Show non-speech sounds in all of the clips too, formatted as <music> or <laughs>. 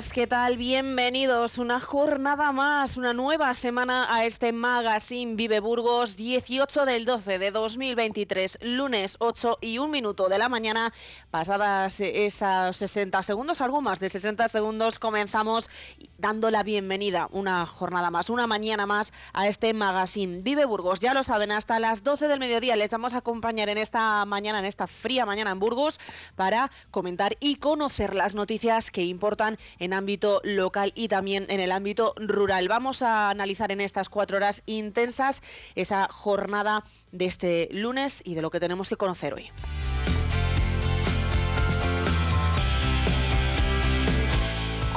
más días, ¿qué tal? Bienvenidos una jornada más, una nueva semana a este Magazine Vive Burgos, 18 del 12 de 2023, lunes 8 y 1 minuto de la mañana, pasadas esas 60 segundos, algo más de 60 segundos, comenzamos dando la bienvenida una jornada más, una mañana más a este Magazine Vive Burgos. Ya lo saben, hasta las 12 del mediodía les vamos a acompañar en esta mañana, en esta fría mañana en Burgos, para comentar y conocer las noticias que importan en ámbito local y también en el ámbito rural. Vamos a analizar en estas cuatro horas intensas esa jornada de este lunes y de lo que tenemos que conocer hoy.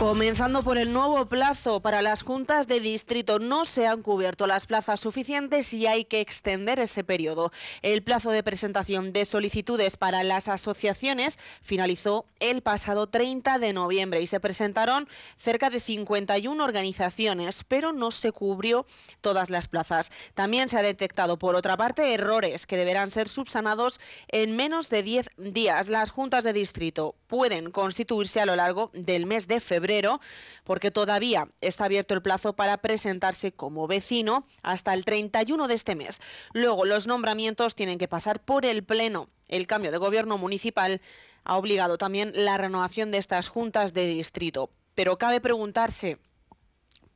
Comenzando por el nuevo plazo para las juntas de distrito, no se han cubierto las plazas suficientes y hay que extender ese periodo. El plazo de presentación de solicitudes para las asociaciones finalizó el pasado 30 de noviembre y se presentaron cerca de 51 organizaciones, pero no se cubrió todas las plazas. También se ha detectado, por otra parte, errores que deberán ser subsanados en menos de 10 días. Las juntas de distrito pueden constituirse a lo largo del mes de febrero porque todavía está abierto el plazo para presentarse como vecino hasta el 31 de este mes. Luego, los nombramientos tienen que pasar por el Pleno. El cambio de gobierno municipal ha obligado también la renovación de estas juntas de distrito. Pero cabe preguntarse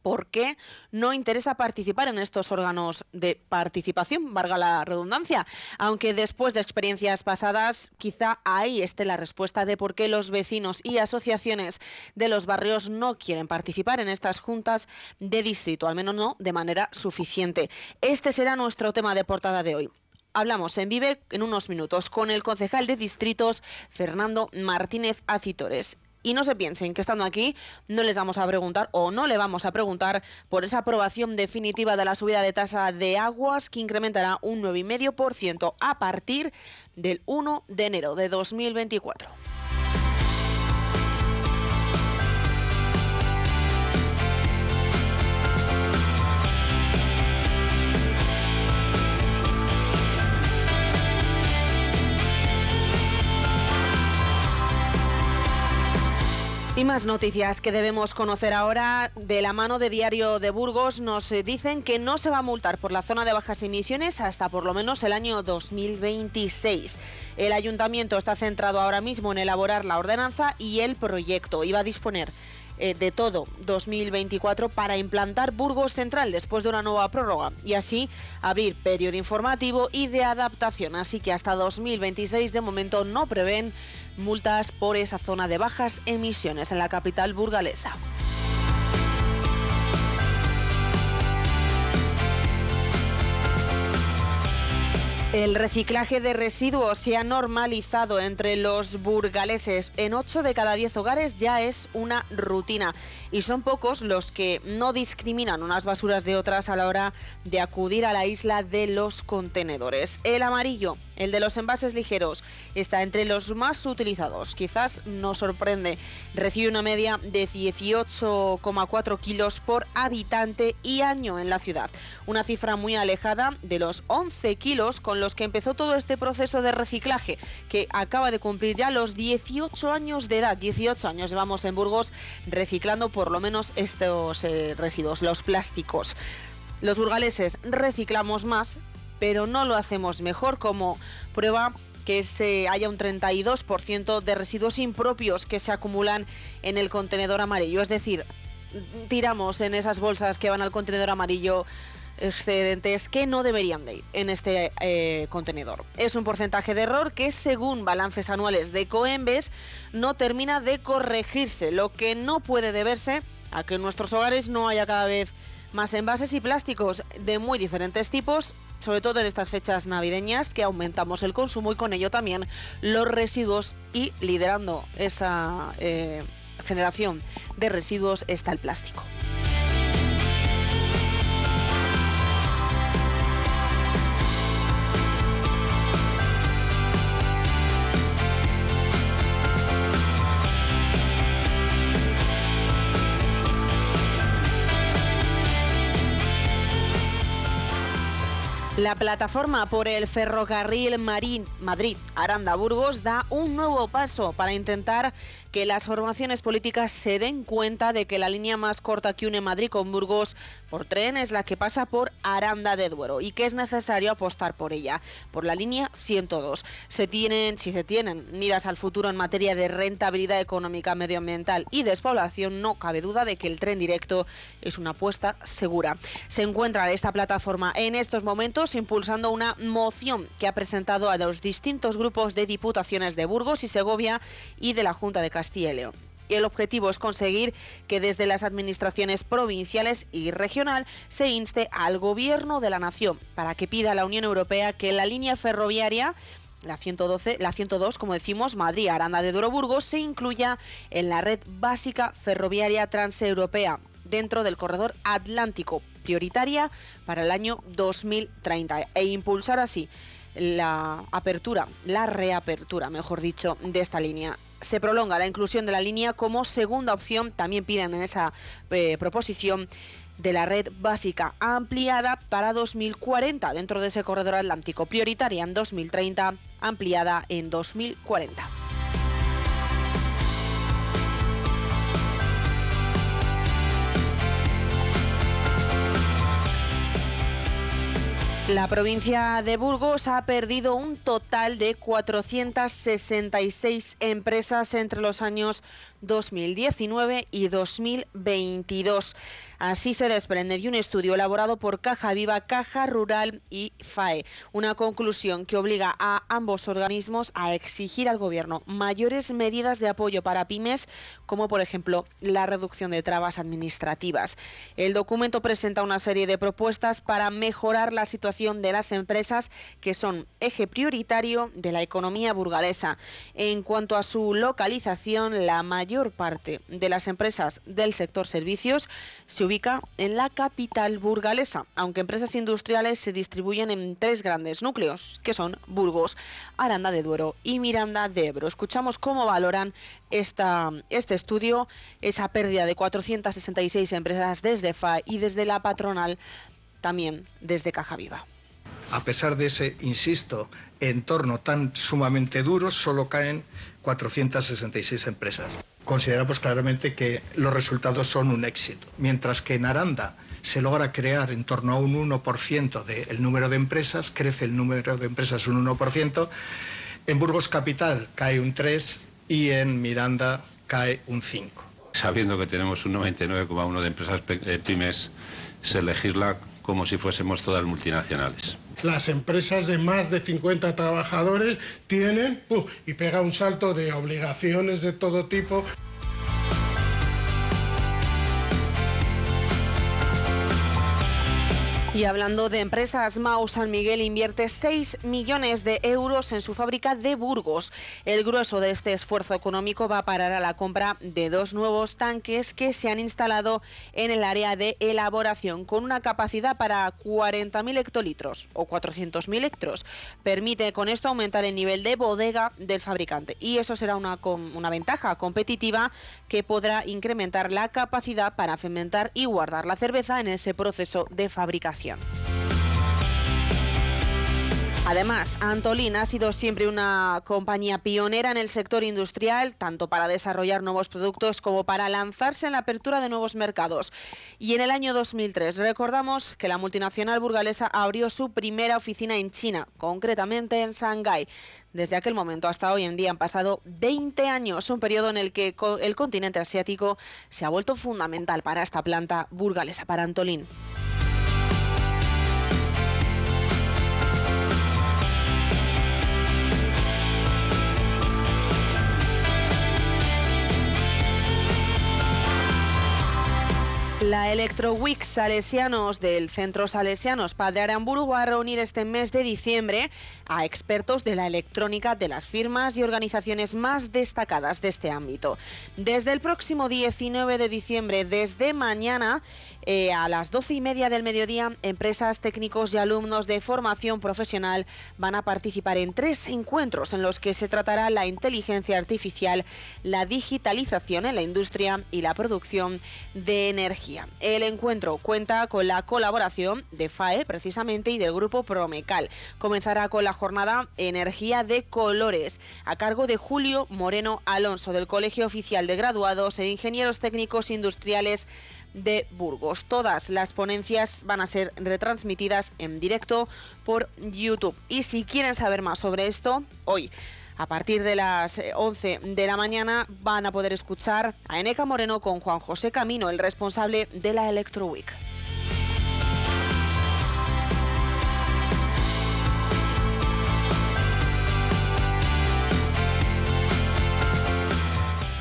por qué no interesa participar en estos órganos de participación, valga la redundancia. Aunque después de experiencias pasadas, quizá ahí esté la respuesta de por qué los vecinos y asociaciones de los barrios no quieren participar en estas juntas de distrito, al menos no de manera suficiente. Este será nuestro tema de portada de hoy hablamos en Vive en unos minutos con el concejal de distritos Fernando Martínez Acitores. Y no se piensen que estando aquí no les vamos a preguntar o no le vamos a preguntar por esa aprobación definitiva de la subida de tasa de aguas que incrementará un 9,5% a partir del 1 de enero de 2024. Y más noticias que debemos conocer ahora de la mano de Diario de Burgos. Nos eh, dicen que no se va a multar por la zona de bajas emisiones hasta por lo menos el año 2026. El ayuntamiento está centrado ahora mismo en elaborar la ordenanza y el proyecto. Iba a disponer eh, de todo 2024 para implantar Burgos Central después de una nueva prórroga y así abrir periodo informativo y de adaptación. Así que hasta 2026 de momento no prevén multas por esa zona de bajas emisiones en la capital burgalesa. El reciclaje de residuos se ha normalizado entre los burgaleses. En 8 de cada 10 hogares ya es una rutina y son pocos los que no discriminan unas basuras de otras a la hora de acudir a la isla de los contenedores. El amarillo, el de los envases ligeros, está entre los más utilizados. Quizás nos sorprende. Recibe una media de 18,4 kilos por habitante y año en la ciudad. Una cifra muy alejada de los 11 kilos con los que empezó todo este proceso de reciclaje, que acaba de cumplir ya los 18 años de edad. 18 años llevamos en Burgos reciclando por lo menos estos eh, residuos, los plásticos. Los burgaleses reciclamos más, pero no lo hacemos mejor como prueba que se haya un 32% de residuos impropios que se acumulan en el contenedor amarillo. Es decir, tiramos en esas bolsas que van al contenedor amarillo excedentes que no deberían de ir en este eh, contenedor. Es un porcentaje de error que según balances anuales de Coembes no termina de corregirse, lo que no puede deberse a que en nuestros hogares no haya cada vez más envases y plásticos de muy diferentes tipos, sobre todo en estas fechas navideñas, que aumentamos el consumo y con ello también los residuos y liderando esa eh, generación de residuos está el plástico. La plataforma por el ferrocarril Marín Madrid-Aranda-Burgos da un nuevo paso para intentar que las formaciones políticas se den cuenta de que la línea más corta que une Madrid con Burgos por tren es la que pasa por Aranda de Duero y que es necesario apostar por ella, por la línea 102. Se tienen, si se tienen miras al futuro en materia de rentabilidad económica, medioambiental y despoblación, no cabe duda de que el tren directo es una apuesta segura. Se encuentra esta plataforma en estos momentos impulsando una moción que ha presentado a los distintos grupos de diputaciones de Burgos y Segovia y de la Junta de Castilla y León. El objetivo es conseguir que desde las administraciones provinciales y regional se inste al gobierno de la nación para que pida a la Unión Europea que la línea ferroviaria la 112, la 102, como decimos, Madrid, Aranda de Duero, Burgos, se incluya en la red básica ferroviaria transeuropea dentro del corredor atlántico, prioritaria para el año 2030, e impulsar así la apertura, la reapertura, mejor dicho, de esta línea se prolonga la inclusión de la línea como segunda opción, también piden en esa eh, proposición de la red básica ampliada para 2040 dentro de ese corredor atlántico, prioritaria en 2030, ampliada en 2040. La provincia de Burgos ha perdido un total de 466 empresas entre los años 2019 y 2022. Así se desprende de un estudio elaborado por Caja Viva, Caja Rural y FAE. Una conclusión que obliga a ambos organismos a exigir al Gobierno mayores medidas de apoyo para pymes, como por ejemplo la reducción de trabas administrativas. El documento presenta una serie de propuestas para mejorar la situación de las empresas que son eje prioritario de la economía burgalesa. En cuanto a su localización, la mayor parte de las empresas del sector servicios se ubica en la capital burgalesa, aunque empresas industriales se distribuyen en tres grandes núcleos, que son Burgos, Aranda de Duero y Miranda de Ebro. Escuchamos cómo valoran esta, este estudio, esa pérdida de 466 empresas desde FA y desde la patronal, también desde Caja Viva. A pesar de ese, insisto, entorno tan sumamente duro, solo caen 466 empresas consideramos claramente que los resultados son un éxito. Mientras que en Aranda se logra crear en torno a un 1% del número de empresas, crece el número de empresas un 1%, en Burgos Capital cae un 3% y en Miranda cae un 5%. Sabiendo que tenemos un 99,1% de empresas eh, pymes, se legisla como si fuésemos todas multinacionales. Las empresas de más de 50 trabajadores tienen uh, y pega un salto de obligaciones de todo tipo. Y hablando de empresas, Mau San Miguel invierte 6 millones de euros en su fábrica de Burgos. El grueso de este esfuerzo económico va a parar a la compra de dos nuevos tanques que se han instalado en el área de elaboración con una capacidad para 40.000 hectolitros o 400.000 hectros. Permite con esto aumentar el nivel de bodega del fabricante y eso será una, una ventaja competitiva que podrá incrementar la capacidad para fermentar y guardar la cerveza en ese proceso de fabricación. Además, Antolín ha sido siempre una compañía pionera en el sector industrial, tanto para desarrollar nuevos productos como para lanzarse en la apertura de nuevos mercados. Y en el año 2003 recordamos que la multinacional burgalesa abrió su primera oficina en China, concretamente en Shanghái. Desde aquel momento hasta hoy en día han pasado 20 años, un periodo en el que el continente asiático se ha vuelto fundamental para esta planta burgalesa, para Antolín. La Electro Week Salesianos del Centro Salesianos Padre Aramburu va a reunir este mes de diciembre a expertos de la electrónica de las firmas y organizaciones más destacadas de este ámbito. Desde el próximo 19 de diciembre, desde mañana, eh, a las doce y media del mediodía, empresas, técnicos y alumnos de formación profesional van a participar en tres encuentros en los que se tratará la inteligencia artificial, la digitalización en la industria y la producción de energía. El encuentro cuenta con la colaboración de FAE precisamente y del grupo Promecal. Comenzará con la jornada Energía de Colores a cargo de Julio Moreno Alonso del Colegio Oficial de Graduados e Ingenieros Técnicos Industriales de Burgos. Todas las ponencias van a ser retransmitidas en directo por YouTube. Y si quieren saber más sobre esto, hoy a partir de las 11 eh, de la mañana van a poder escuchar a Eneca Moreno con Juan José Camino, el responsable de la Electro Week.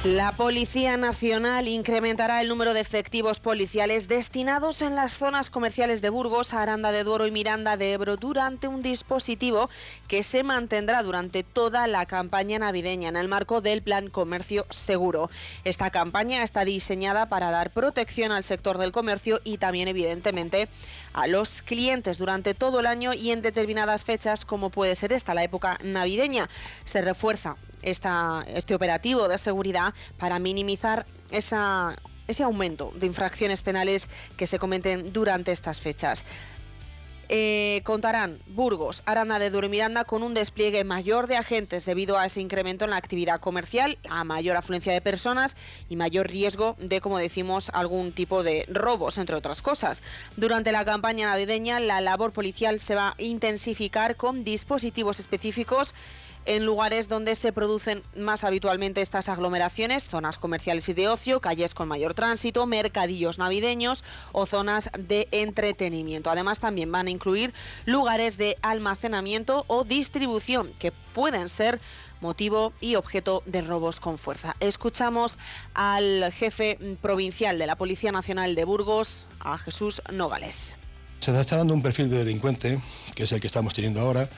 La Policía Nacional incrementará el número de efectivos policiales destinados en las zonas comerciales de Burgos, Aranda de Duero y Miranda de Ebro durante un dispositivo que se mantendrá durante toda la campaña navideña en el marco del Plan Comercio Seguro. Esta campaña está diseñada para dar protección al sector del comercio y también, evidentemente, a los clientes durante todo el año y en determinadas fechas, como puede ser esta, la época navideña. Se refuerza este operativo de seguridad para minimizar ese aumento de infracciones penales que se cometen durante estas fechas. Eh, contarán Burgos, Aranda de Duro y Miranda con un despliegue mayor de agentes debido a ese incremento en la actividad comercial, a mayor afluencia de personas y mayor riesgo de, como decimos, algún tipo de robos, entre otras cosas. Durante la campaña navideña, la labor policial se va a intensificar con dispositivos específicos en lugares donde se producen más habitualmente estas aglomeraciones, zonas comerciales y de ocio, calles con mayor tránsito, mercadillos navideños o zonas de entretenimiento. Además, también van a incluir lugares de almacenamiento o distribución que pueden ser motivo y objeto de robos con fuerza. Escuchamos al jefe provincial de la Policía Nacional de Burgos, a Jesús Nogales. Se está dando un perfil de delincuente, que es el que estamos teniendo ahora,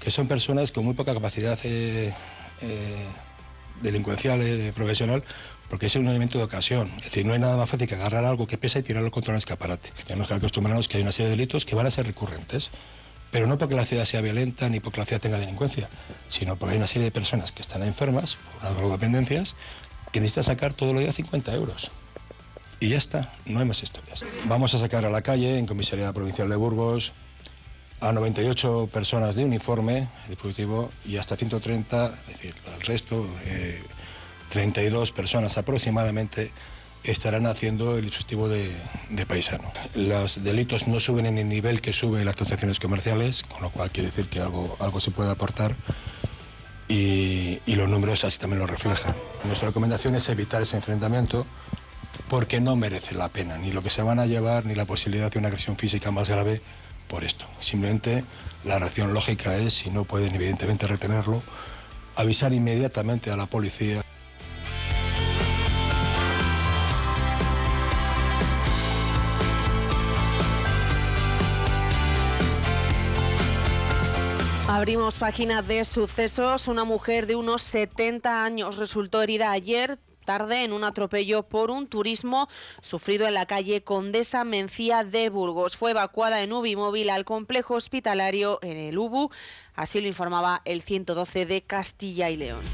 que son personas con muy poca capacidad eh, eh, delincuencial, eh, profesional, porque es un elemento de ocasión. Es decir, no hay nada más fácil que agarrar algo que pesa y tirarlo contra un escaparate. Tenemos que acostumbrarnos que hay una serie de delitos que van a ser recurrentes, pero no porque la ciudad sea violenta ni porque la ciudad tenga delincuencia, sino porque hay una serie de personas que están enfermas por drogodependencias que necesitan sacar todos los días 50 euros. Y ya está, no hay más historias. Vamos a sacar a la calle en Comisaría Provincial de Burgos, a 98 personas de uniforme dispositivo y hasta 130, es decir, el resto, 32 eh, personas aproximadamente, estarán haciendo el dispositivo de, paisano. Los delitos no suben en el nivel que suben las transacciones comerciales, con lo cual quiere decir que algo, algo se puede aportar y, y los números así también lo reflejan. Nuestra recomendación es evitar ese enfrentamiento porque no merece la pena, ni lo que se van a llevar, ni la posibilidad de una agresión física más grave por esto. Simplemente la reacción lógica es, si no pueden evidentemente retenerlo, avisar inmediatamente a la policía. Abrimos página de sucesos. Una mujer de unos 70 años resultó herida ayer tarde en un atropello por un turismo sufrido en la calle Condesa Mencía de Burgos. Fue evacuada en Ubimóvil al complejo hospitalario en el Ubu, así lo informaba el 112 de Castilla y León.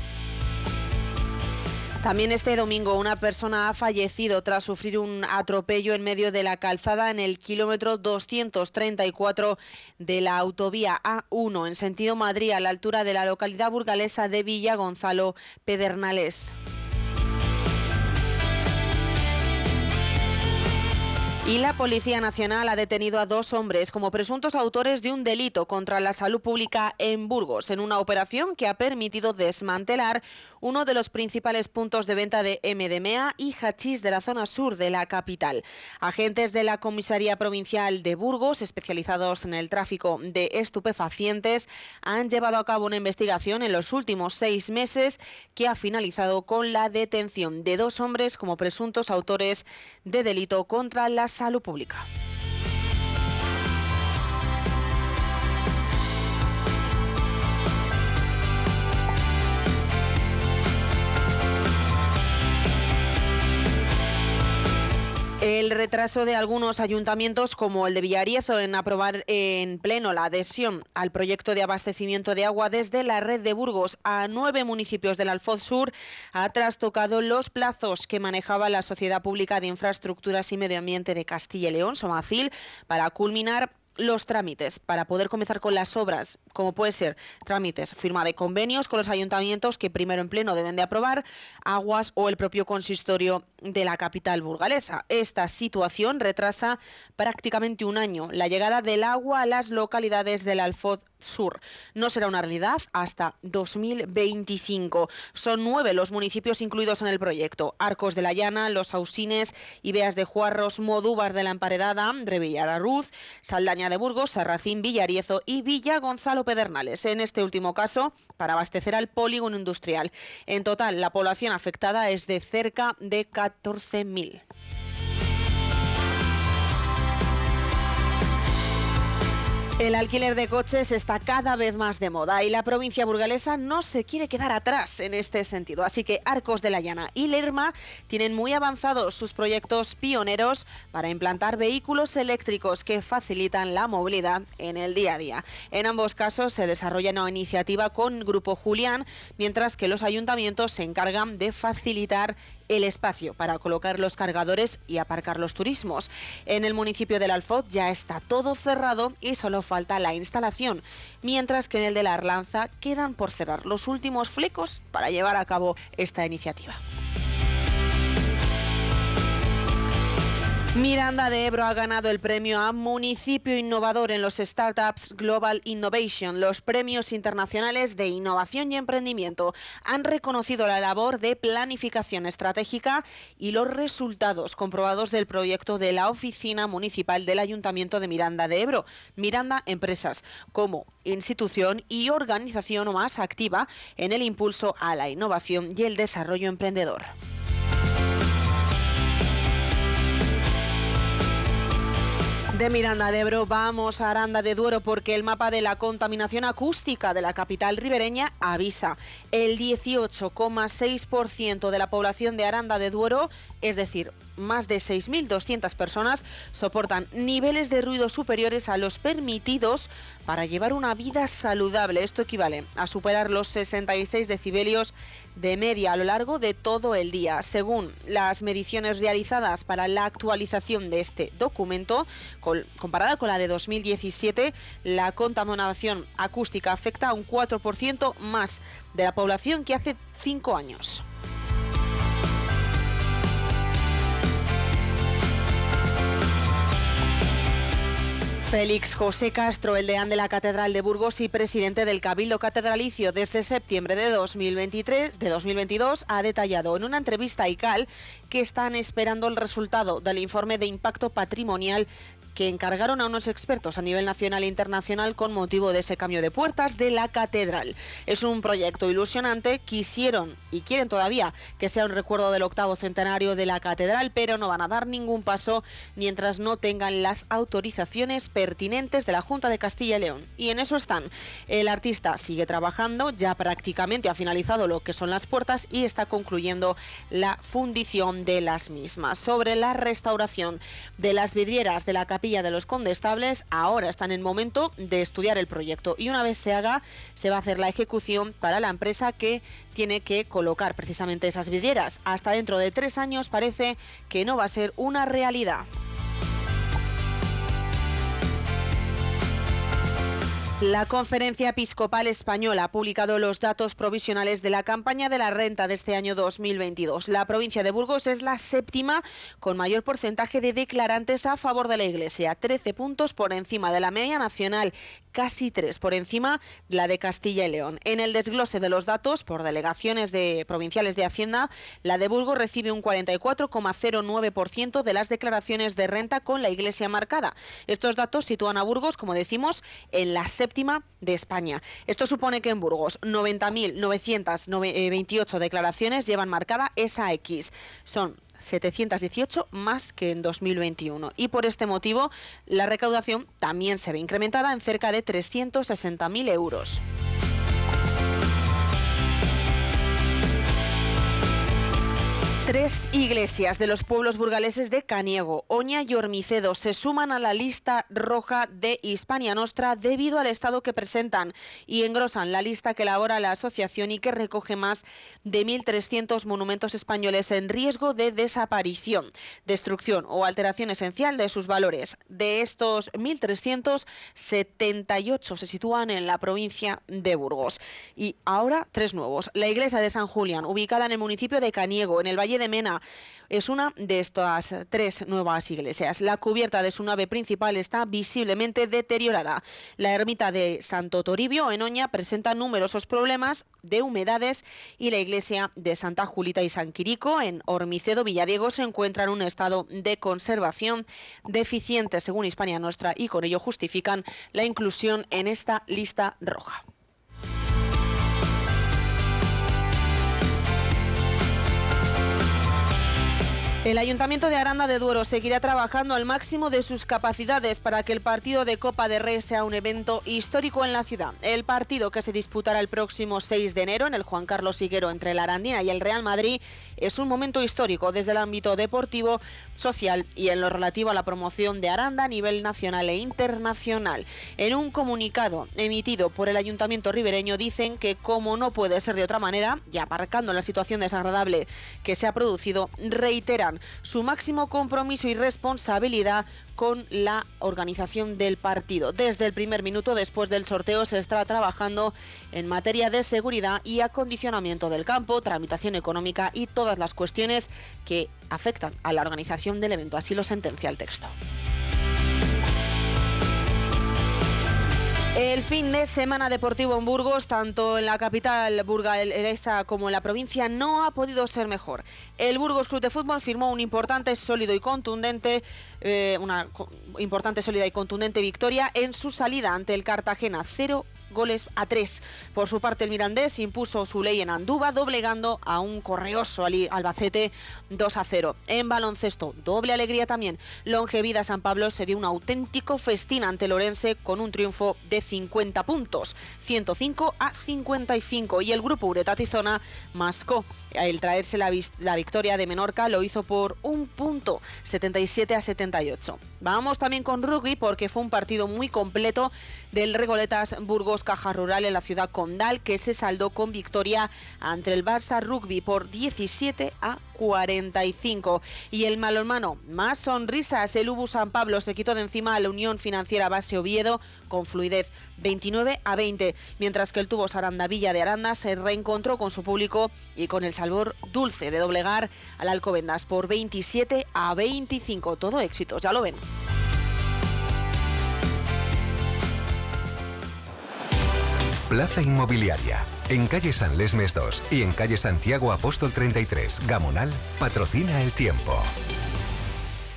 También este domingo una persona ha fallecido tras sufrir un atropello en medio de la calzada en el kilómetro 234 de la autovía A1 en sentido Madrid a la altura de la localidad burgalesa de Villa Gonzalo Pedernales. Y la Policía Nacional ha detenido a dos hombres como presuntos autores de un delito contra la salud pública en Burgos, en una operación que ha permitido desmantelar uno de los principales puntos de venta de MDMA y hachís de la zona sur de la capital. Agentes de la Comisaría Provincial de Burgos, especializados en el tráfico de estupefacientes, han llevado a cabo una investigación en los últimos seis meses que ha finalizado con la detención de dos hombres como presuntos autores de delito contra la salud pública. El retraso de algunos ayuntamientos, como el de Villariezo, en aprobar en pleno la adhesión al proyecto de abastecimiento de agua desde la red de Burgos a nueve municipios del Alfoz Sur, ha trastocado los plazos que manejaba la Sociedad Pública de Infraestructuras y Medio Ambiente de Castilla y León, Somacil, para culminar los trámites para poder comenzar con las obras, como puede ser trámites, firma de convenios con los ayuntamientos que primero en pleno deben de aprobar, aguas o el propio consistorio de la capital burgalesa. Esta situación retrasa prácticamente un año la llegada del agua a las localidades del Alfoz Sur. No será una realidad hasta 2025. Son nueve los municipios incluidos en el proyecto. Arcos de la Llana, Los Ausines, Ibeas de Juarros, Modúbar de la Emparedada, Revillararuz, Saldaña de Burgos, Sarracín, Villariezo y Villa Gonzalo Pedernales. En este último caso, para abastecer al polígono industrial. En total, la población afectada es de cerca de 14.000. El alquiler de coches está cada vez más de moda y la provincia burgalesa no se quiere quedar atrás en este sentido. Así que Arcos de la Llana y Lerma tienen muy avanzados sus proyectos pioneros para implantar vehículos eléctricos que facilitan la movilidad en el día a día. En ambos casos se desarrolla una iniciativa con Grupo Julián, mientras que los ayuntamientos se encargan de facilitar el espacio para colocar los cargadores y aparcar los turismos. En el municipio del Alfoz ya está todo cerrado y solo falta la instalación, mientras que en el de la Arlanza quedan por cerrar los últimos flecos para llevar a cabo esta iniciativa. Miranda de Ebro ha ganado el premio a Municipio Innovador en los Startups Global Innovation. Los premios internacionales de innovación y emprendimiento han reconocido la labor de planificación estratégica y los resultados comprobados del proyecto de la Oficina Municipal del Ayuntamiento de Miranda de Ebro, Miranda Empresas, como institución y organización más activa en el impulso a la innovación y el desarrollo emprendedor. De Miranda de Ebro vamos a Aranda de Duero porque el mapa de la contaminación acústica de la capital ribereña avisa. El 18,6% de la población de Aranda de Duero, es decir, más de 6.200 personas soportan niveles de ruido superiores a los permitidos para llevar una vida saludable. Esto equivale a superar los 66 decibelios de media a lo largo de todo el día. Según las mediciones realizadas para la actualización de este documento, comparada con la de 2017, la contaminación acústica afecta a un 4% más de la población que hace cinco años. Félix José Castro, el deán de la Catedral de Burgos y presidente del Cabildo Catedralicio desde septiembre de 2023, de 2022, ha detallado en una entrevista a ICAL que están esperando el resultado del informe de impacto patrimonial que encargaron a unos expertos a nivel nacional e internacional con motivo de ese cambio de puertas de la catedral. Es un proyecto ilusionante, quisieron y quieren todavía que sea un recuerdo del octavo centenario de la catedral, pero no van a dar ningún paso mientras no tengan las autorizaciones pertinentes de la Junta de Castilla y León. Y en eso están. El artista sigue trabajando, ya prácticamente ha finalizado lo que son las puertas y está concluyendo la fundición de las mismas. Sobre la restauración de las vidrieras de la catedral, De los Condestables ahora están en momento de estudiar el proyecto y una vez se haga se va a hacer la ejecución para la empresa que tiene que colocar precisamente esas vidrieras. Hasta dentro de tres años parece que no va a ser una realidad. La Conferencia Episcopal Española ha publicado los datos provisionales de la campaña de la renta de este año 2022. La provincia de Burgos es la séptima con mayor porcentaje de declarantes a favor de la Iglesia, 13 puntos por encima de la media nacional, casi tres por encima de la de Castilla y León. En el desglose de los datos por delegaciones de provinciales de Hacienda, la de Burgos recibe un 44,09% de las declaraciones de renta con la Iglesia marcada. Estos datos sitúan a Burgos, como decimos, en la séptima de España. Esto supone que en Burgos 90.928 declaraciones llevan marcada esa X. Son 718 más que en 2021. Y por este motivo, la recaudación también se ve incrementada en cerca de 360.000 euros. Tres iglesias de los pueblos burgaleses de Caniego, Oña y Ormicedo se suman a la lista roja de Hispania Nostra debido al estado que presentan y engrosan la lista que elabora la asociación y que recoge más de 1.300 monumentos españoles en riesgo de desaparición, destrucción o alteración esencial de sus valores. De estos 1.378 se sitúan en la provincia de Burgos. Y ahora tres nuevos. La iglesia de San Julián, ubicada en el municipio de Caniego, en el Valle Mena es una de estas tres nuevas iglesias. La cubierta de su nave principal está visiblemente deteriorada. La ermita de Santo Toribio en Oña presenta numerosos problemas de humedades y la iglesia de Santa Julita y San Quirico en Ormicedo Villadiego se encuentra en un estado de conservación deficiente según Hispania Nostra y con ello justifican la inclusión en esta lista roja. El Ayuntamiento de Aranda de Duero seguirá trabajando al máximo de sus capacidades para que el partido de Copa de Rey sea un evento histórico en la ciudad. El partido que se disputará el próximo 6 de enero en el Juan Carlos Higuero entre la Arandina y el Real Madrid es un momento histórico desde el ámbito deportivo, social y en lo relativo a la promoción de Aranda a nivel nacional e internacional. En un comunicado emitido por el Ayuntamiento ribereño dicen que como no puede ser de otra manera, y aparcando la situación desagradable que se ha producido, reiteran su máximo compromiso y responsabilidad con la organización del partido. Desde el primer minuto después del sorteo se está trabajando en materia de seguridad y acondicionamiento del campo, tramitación económica y todas las cuestiones que afectan a la organización del evento. Así lo sentencia el texto. El fin de semana deportivo en Burgos, tanto en la capital burgalesa como en la provincia, no ha podido ser mejor. El Burgos Club de Fútbol firmó un importante, sólido y contundente, eh, una importante, sólida y contundente victoria en su salida ante el Cartagena 0 goles a tres. Por su parte, el Mirandés impuso su ley en Andúba, doblegando a un correoso Albacete 2 a 0. En baloncesto, doble alegría también. Longevida San Pablo se dio un auténtico festín ante Lorense con un triunfo de 50 puntos, 105 a 55. Y el grupo Ureta Tizona mascó el traerse la, la victoria de Menorca, lo hizo por un punto, 77 a 78. Vamos también con rugby porque fue un partido muy completo del Regoletas Burgos Caja Rural en la ciudad condal que se saldó con victoria ante el Barça Rugby por 17 a 45. Y el malomano, más sonrisas, el Ubu San Pablo se quitó de encima a la Unión Financiera Base Oviedo con fluidez 29 a 20, mientras que el tubo Sarandavilla de Aranda se reencontró con su público y con el sabor dulce de doblegar al Alcobendas por 27 a 25. Todo éxito, ya lo ven. Plaza Inmobiliaria. En calle San Lesmes 2 y en calle Santiago Apóstol 33, Gamonal, patrocina el tiempo.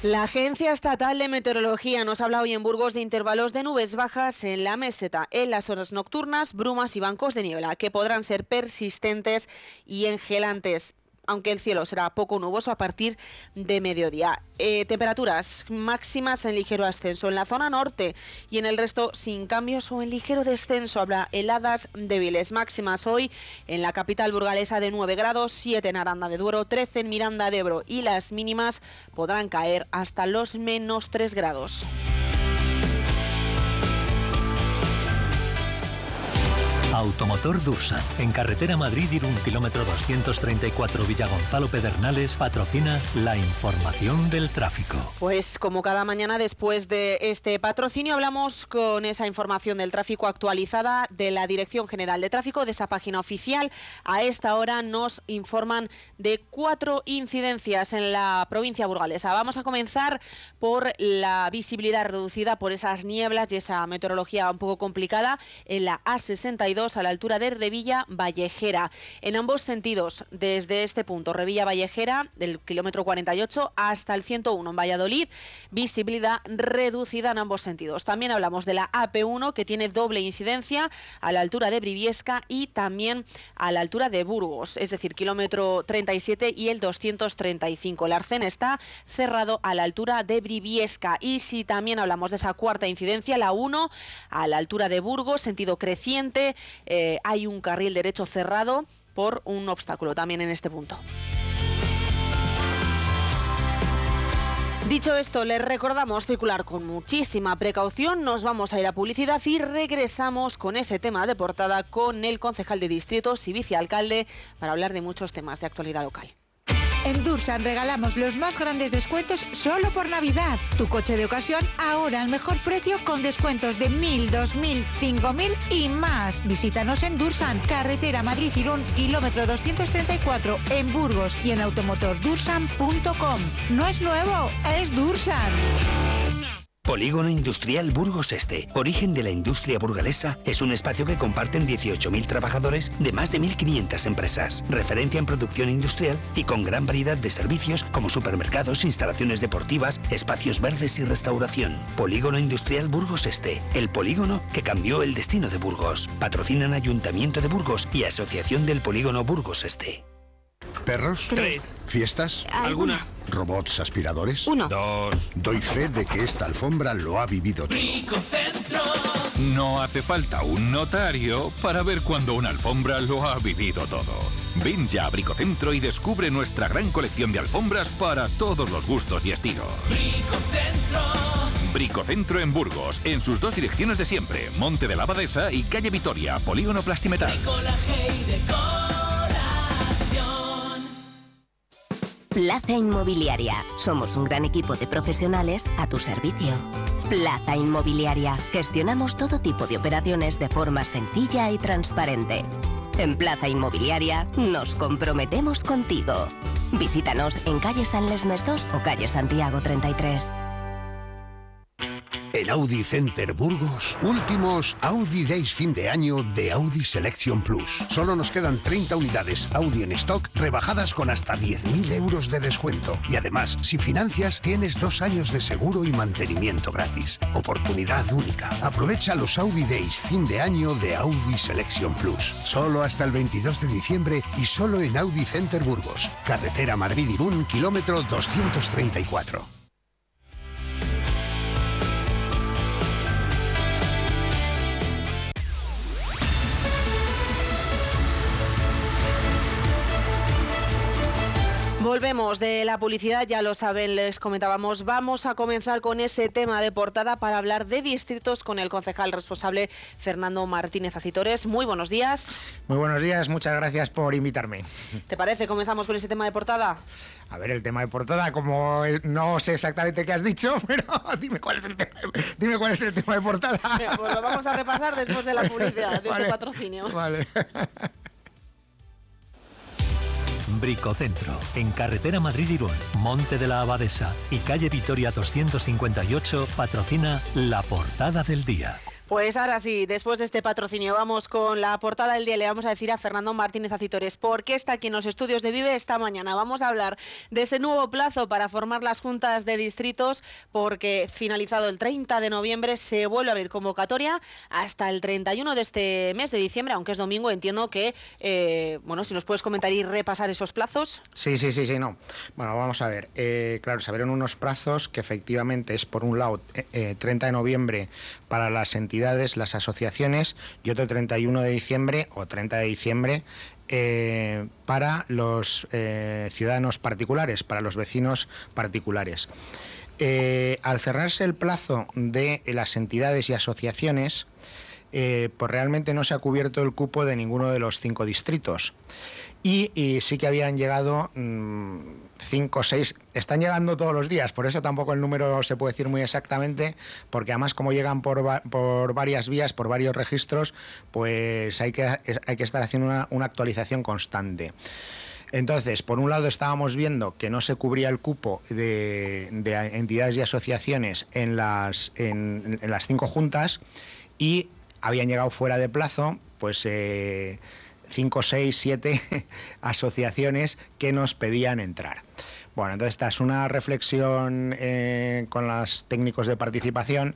La Agencia Estatal de Meteorología nos habla hoy en Burgos de intervalos de nubes bajas en la meseta, en las horas nocturnas, brumas y bancos de niebla, que podrán ser persistentes y engelantes aunque el cielo será poco nuboso a partir de mediodía. Eh, temperaturas máximas en ligero ascenso en la zona norte y en el resto sin cambios o en ligero descenso. Habrá heladas débiles máximas hoy en la capital burgalesa de 9 grados, 7 en Aranda de Duero, 13 en Miranda de Ebro y las mínimas podrán caer hasta los menos 3 grados. Automotor Dursan, en carretera Madrid-Irún, kilómetro 234 Villa Gonzalo Pedernales, patrocina la información del tráfico. Pues como cada mañana después de este patrocinio hablamos con esa información del tráfico actualizada de la Dirección General de Tráfico, de esa página oficial. A esta hora nos informan de cuatro incidencias en la provincia burgalesa. Vamos a comenzar por la visibilidad reducida por esas nieblas y esa meteorología un poco complicada en la A62 a la altura de Revilla Vallejera. En ambos sentidos, desde este punto, Revilla Vallejera, del kilómetro 48 hasta el 101 en Valladolid, visibilidad reducida en ambos sentidos. También hablamos de la AP1 que tiene doble incidencia a la altura de Briviesca y también a la altura de Burgos, es decir, kilómetro 37 y el 235. El arcén está cerrado a la altura de Briviesca y si también hablamos de esa cuarta incidencia, la 1 a la altura de Burgos, sentido creciente, eh, hay un carril derecho cerrado por un obstáculo también en este punto. Dicho esto, les recordamos circular con muchísima precaución. Nos vamos a ir a publicidad y regresamos con ese tema de portada con el concejal de distrito y vicealcalde para hablar de muchos temas de actualidad local. En Dursan regalamos los más grandes descuentos solo por Navidad. Tu coche de ocasión ahora al mejor precio con descuentos de 1.000, 2.000, 5.000 y más. Visítanos en Dursan, carretera Madrid-Girón, kilómetro 234 en Burgos y en automotordursan.com. No es nuevo, es Dursan. Polígono Industrial Burgos Este, origen de la industria burgalesa, es un espacio que comparten 18.000 trabajadores de más de 1.500 empresas, referencia en producción industrial y con gran variedad de servicios como supermercados, instalaciones deportivas, espacios verdes y restauración. Polígono Industrial Burgos Este, el polígono que cambió el destino de Burgos. Patrocinan Ayuntamiento de Burgos y Asociación del Polígono Burgos Este. ¿Perros? Tres. ¿Fiestas? ¿Alguna? ¿Robots aspiradores? Uno. Dos. Doy fe de que esta alfombra lo ha vivido todo. No hace falta un notario para ver cuando una alfombra lo ha vivido todo. Ven ya a Bricocentro y descubre nuestra gran colección de alfombras para todos los gustos y estilos. Bricocentro en Burgos, en sus dos direcciones de siempre, Monte de la Abadesa y Calle Vitoria, Polígono Plastimetal. Plaza Inmobiliaria. Somos un gran equipo de profesionales a tu servicio. Plaza Inmobiliaria. Gestionamos todo tipo de operaciones de forma sencilla y transparente. En Plaza Inmobiliaria nos comprometemos contigo. Visítanos en calle San Lesmes 2 o calle Santiago 33. Audi Center Burgos, últimos Audi Days fin de año de Audi Selection Plus. Solo nos quedan 30 unidades Audi en stock, rebajadas con hasta 10.000 euros de descuento. Y además, si financias, tienes dos años de seguro y mantenimiento gratis. Oportunidad única. Aprovecha los Audi Days fin de año de Audi Selection Plus. Solo hasta el 22 de diciembre y solo en Audi Center Burgos. Carretera Madrid-Irún, kilómetro 234. Volvemos de la publicidad, ya lo saben, les comentábamos, vamos a comenzar con ese tema de portada para hablar de distritos con el concejal responsable Fernando Martínez Acitores. Muy buenos días. Muy buenos días, muchas gracias por invitarme. ¿Te parece? ¿Comenzamos con ese tema de portada? A ver, el tema de portada, como no sé exactamente qué has dicho, <laughs> pero dime cuál es el tema, dime cuál es el tema de portada. Pues lo vamos a repasar después de la publicidad, de este patrocinio. Vale. Bricocentro, en carretera Madrid-Irún, Monte de la Abadesa y calle Vitoria 258, patrocina la portada del día. Pues ahora sí, después de este patrocinio, vamos con la portada del día. Le vamos a decir a Fernando Martínez Acitores por qué está aquí en los estudios de Vive esta mañana. Vamos a hablar de ese nuevo plazo para formar las juntas de distritos, porque finalizado el 30 de noviembre se vuelve a abrir convocatoria hasta el 31 de este mes de diciembre, aunque es domingo. Entiendo que, eh, bueno, si nos puedes comentar y repasar esos plazos. Sí, sí, sí, sí, no. Bueno, vamos a ver. Eh, claro, se abrieron unos plazos que efectivamente es, por un lado, eh, 30 de noviembre para las entidades, las asociaciones y otro 31 de diciembre o 30 de diciembre eh, para los eh, ciudadanos particulares, para los vecinos particulares. Eh, al cerrarse el plazo de las entidades y asociaciones, pues realmente no se ha cubierto el cupo de ninguno de los cinco distritos. Y, sí que habían llegado mm, cinco o seis, están llegando todos los días, por eso tampoco el número se puede decir muy exactamente, porque además como llegan por, por varias vías, por varios registros, pues hay que, hay que estar haciendo una, una actualización constante. Entonces, por un lado estábamos viendo que no se cubría el cupo de, entidades y asociaciones en las, en, las cinco juntas y habían llegado fuera de plazo, pues... Eh, cinco, seis, siete <laughs> asociaciones que nos pedían entrar. Bueno, entonces esta es una reflexión eh, con los técnicos de participación.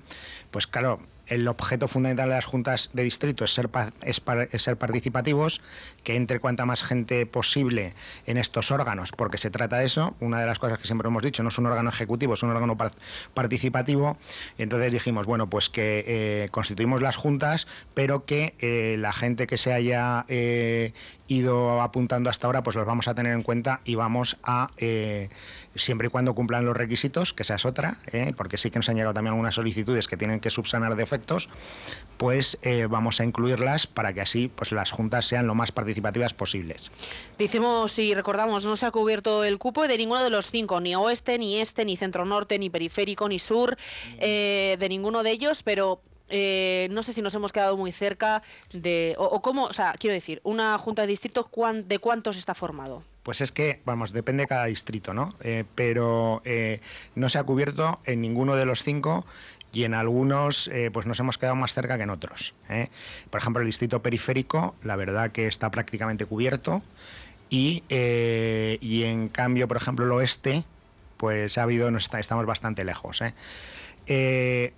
Pues claro, el objeto fundamental de las juntas de distrito es ser, es, ser participativos, que entre cuanta más gente posible en estos órganos, porque se trata de eso. Una de las cosas que siempre hemos dicho, no es un órgano ejecutivo, es un órgano participativo. Y entonces dijimos, bueno, pues que eh, constituimos las juntas, pero que eh, la gente que se haya eh, ido apuntando hasta ahora, pues los vamos a tener en cuenta y vamos a siempre y cuando cumplan los requisitos, que esa es otra, ¿eh? porque sí que nos han llegado también algunas solicitudes que tienen que subsanar defectos, pues eh, vamos a incluirlas para que así pues las juntas sean lo más participativas posibles. Decimos y recordamos, no se ha cubierto el cupo de ninguno de los cinco, ni oeste, ni este, ni centro norte, ni periférico, ni sur, eh, de ninguno de ellos, pero no sé si nos hemos quedado muy cerca de. O, cómo, o sea, quiero decir, una junta de distrito, ¿de cuántos está formado? Pues es que, vamos, depende de cada distrito, ¿no? Eh, pero eh, no se ha cubierto en ninguno de los cinco y en algunos eh, pues nos hemos quedado más cerca que en otros. Por ejemplo, el distrito periférico, la verdad que está prácticamente cubierto y, y en cambio, por ejemplo, el oeste, pues ha habido, estamos bastante lejos. Eh,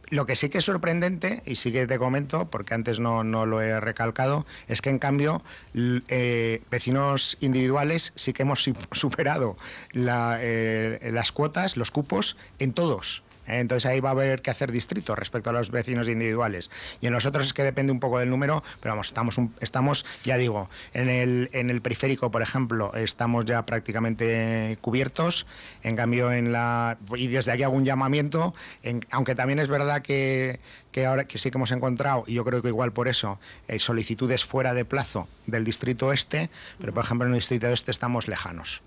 lo que sí que es sorprendente, y sí que te comento, porque antes no, lo he recalcado, es que en cambio eh, vecinos individuales sí que hemos <laughs> superado eh, las cuotas, los cupos en todos. Entonces ahí va a haber que hacer distrito respecto a los vecinos individuales. Y en nosotros es que depende un poco del número, pero vamos, estamos, estamos ya digo, en el, en el periférico, por ejemplo, estamos ya prácticamente cubiertos. En cambio, en la. Y desde aquí hago un llamamiento, aunque también es verdad que, ahora que sí que hemos encontrado, y yo creo que igual por eso, hay solicitudes fuera de plazo del distrito este, pero por ejemplo en el distrito este estamos lejanos.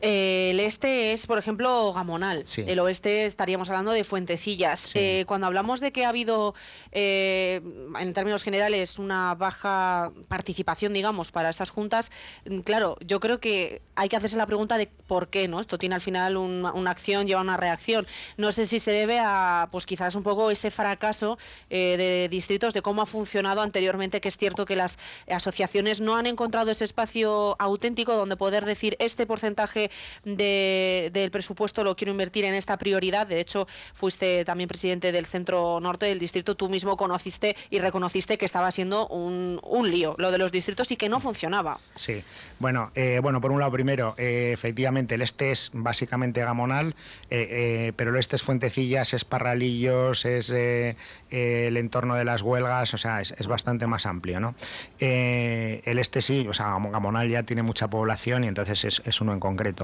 Eh, el este es, por ejemplo, Gamonal. El oeste estaríamos hablando de Fuentecillas. Eh, cuando hablamos de que ha habido, eh, en términos generales, una baja participación, digamos, para esas juntas, mm, claro, yo creo que hay que hacerse la pregunta de por qué, ¿no? Esto tiene al final una acción, lleva una reacción. No sé si se debe a, pues quizás un poco ese fracaso de distritos, de cómo ha funcionado anteriormente, que es cierto que las asociaciones no han encontrado ese espacio auténtico donde poder decir este porcentaje del presupuesto lo quiero invertir en esta prioridad. De hecho, fuiste también presidente del Centro Norte del Distrito. Tú mismo conociste y reconociste que estaba siendo un, lío lo de los distritos y que no funcionaba. Sí. Bueno, eh, bueno por un lado, primero, eh, efectivamente, el este es básicamente gamonal, eh, pero el este es Fuentecillas, es Parralillos, es el entorno de las huelgas, o sea, es, bastante más amplio, ¿no? el este sí, o sea, Gamonal ya tiene mucha población y entonces es, es uno en concreto.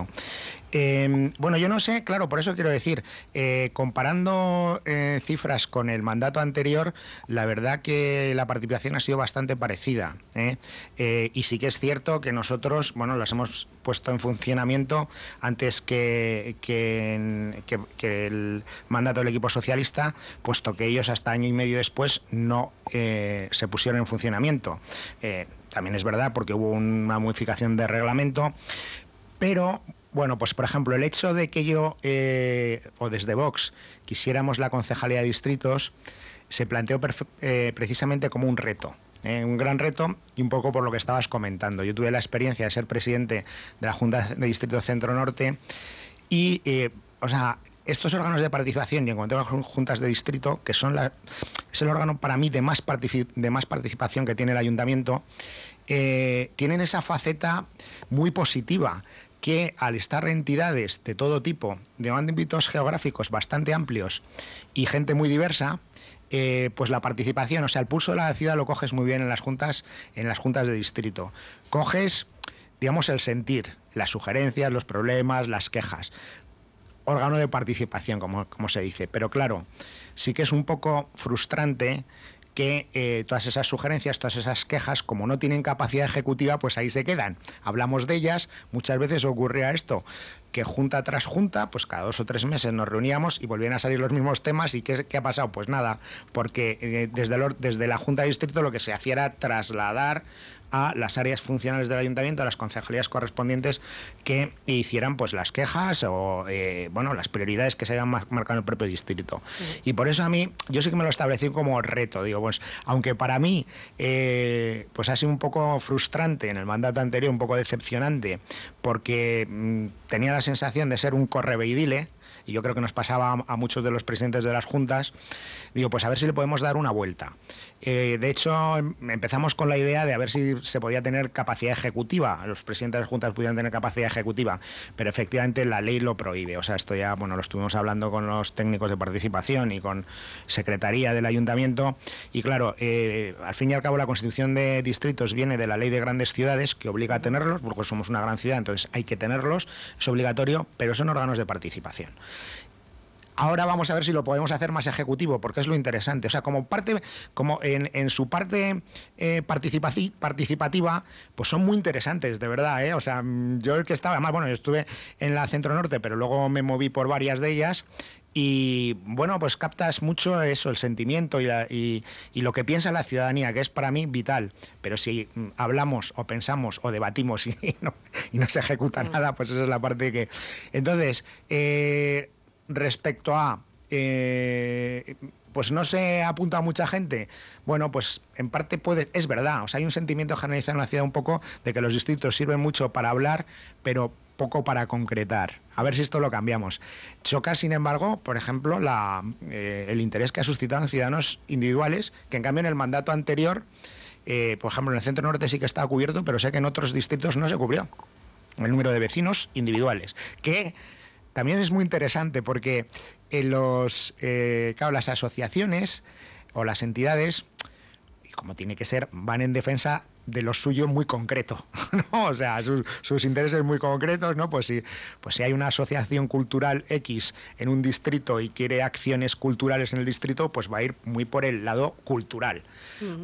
Em, bueno, yo no sé, claro, por eso quiero decir, eh, comparando eh, cifras con el mandato anterior, la verdad que la participación ha sido bastante parecida. ¿eh? y sí que es cierto que nosotros, bueno, las hemos puesto en funcionamiento antes que, que, el mandato del equipo socialista, puesto que ellos hasta año y medio después no se pusieron en funcionamiento. también es verdad porque hubo una modificación de reglamento, pero, bueno, pues por ejemplo, el hecho de que yo, eh, o desde Vox, quisiéramos la concejalía de distritos, se planteó eh, precisamente como un reto. Eh, un gran reto y un poco por lo que estabas comentando. Yo tuve la experiencia de ser presidente de la Junta de Distrito Centro Norte y, o sea, estos órganos de participación y en cuanto a las juntas de distrito, que son la, es el órgano para mí de más, de más participación que tiene el ayuntamiento, tienen esa faceta muy positiva que al estar entidades de todo tipo, de ámbitos geográficos bastante amplios y gente muy diversa, eh, pues la participación, o sea, el pulso de la ciudad lo coges muy bien en las juntas, en las juntas de distrito. Coges, digamos, el sentir, las sugerencias, los problemas, las quejas. Órgano de participación, como, como se dice. Pero claro, sí que es un poco frustrante que eh, todas esas sugerencias, todas esas quejas, como no tienen capacidad ejecutiva, pues ahí se quedan. Hablamos de ellas, muchas veces ocurría esto que junta tras junta, pues cada dos o tres meses nos reuníamos y volvían a salir los mismos temas. ¿Y qué, ha pasado? Pues nada, porque eh, desde, desde la Junta de Distrito lo que se hacía era trasladar a las áreas funcionales del ayuntamiento, a las concejalías correspondientes que hicieran pues las quejas o eh, bueno las prioridades que se hayan marcado en el propio distrito. Y por eso a mí, yo sí que me lo establecí como reto, digo, pues aunque para mí eh, pues ha sido un poco frustrante en el mandato anterior, un poco decepcionante, porque mm, tenía la sensación de ser un correveidile, y yo creo que nos pasaba a muchos de los presidentes de las juntas, digo, pues a ver si le podemos dar una vuelta. Eh, de hecho, em, empezamos con la idea de a ver si se podía tener capacidad ejecutiva, los presidentes de las juntas pudieran tener capacidad ejecutiva, pero efectivamente la ley lo prohíbe. O sea, esto ya, bueno, lo estuvimos hablando con los técnicos de participación y con Secretaría del Ayuntamiento, y claro, eh, al fin y al cabo la constitución de distritos viene de la ley de grandes ciudades que obliga a tenerlos, porque somos una gran ciudad, entonces hay que tenerlos, es obligatorio, pero son órganos de participación. Ahora vamos a ver si lo podemos hacer más ejecutivo, porque es lo interesante. O sea, como parte, como en, su parte eh, participativa, pues son muy interesantes, de verdad. ¿eh? O sea, yo el que estaba, además, bueno, yo estuve en la Centro Norte, pero luego me moví por varias de ellas. Y bueno, pues captas mucho eso, el sentimiento y, lo que piensa la ciudadanía, que es para mí vital. Pero si hablamos o pensamos o debatimos <laughs> y no, y no se ejecuta mm. nada, pues esa es la parte que... Entonces, eh, respecto a... Eh, pues no se apunta a mucha gente. Bueno, pues en parte puede, es verdad, o sea, hay un sentimiento generalizado en la ciudad un poco de que los distritos sirven mucho para hablar, pero poco para concretar. A ver si esto lo cambiamos. Choca, sin embargo, por ejemplo, la, eh, el interés que ha suscitado en ciudadanos individuales, que en cambio en el mandato anterior, eh, por ejemplo, en el centro norte sí que está cubierto, pero sé que en otros distritos no se cubrió el número de vecinos individuales, que también es muy interesante porque en los, eh, las asociaciones o las entidades, como tiene que ser, van en defensa de lo suyo muy concreto, <laughs> ¿no? O sea, sus, intereses muy concretos, ¿no? Pues si, pues si hay una asociación cultural X en un distrito y quiere acciones culturales en el distrito, pues va a ir muy por el lado cultural.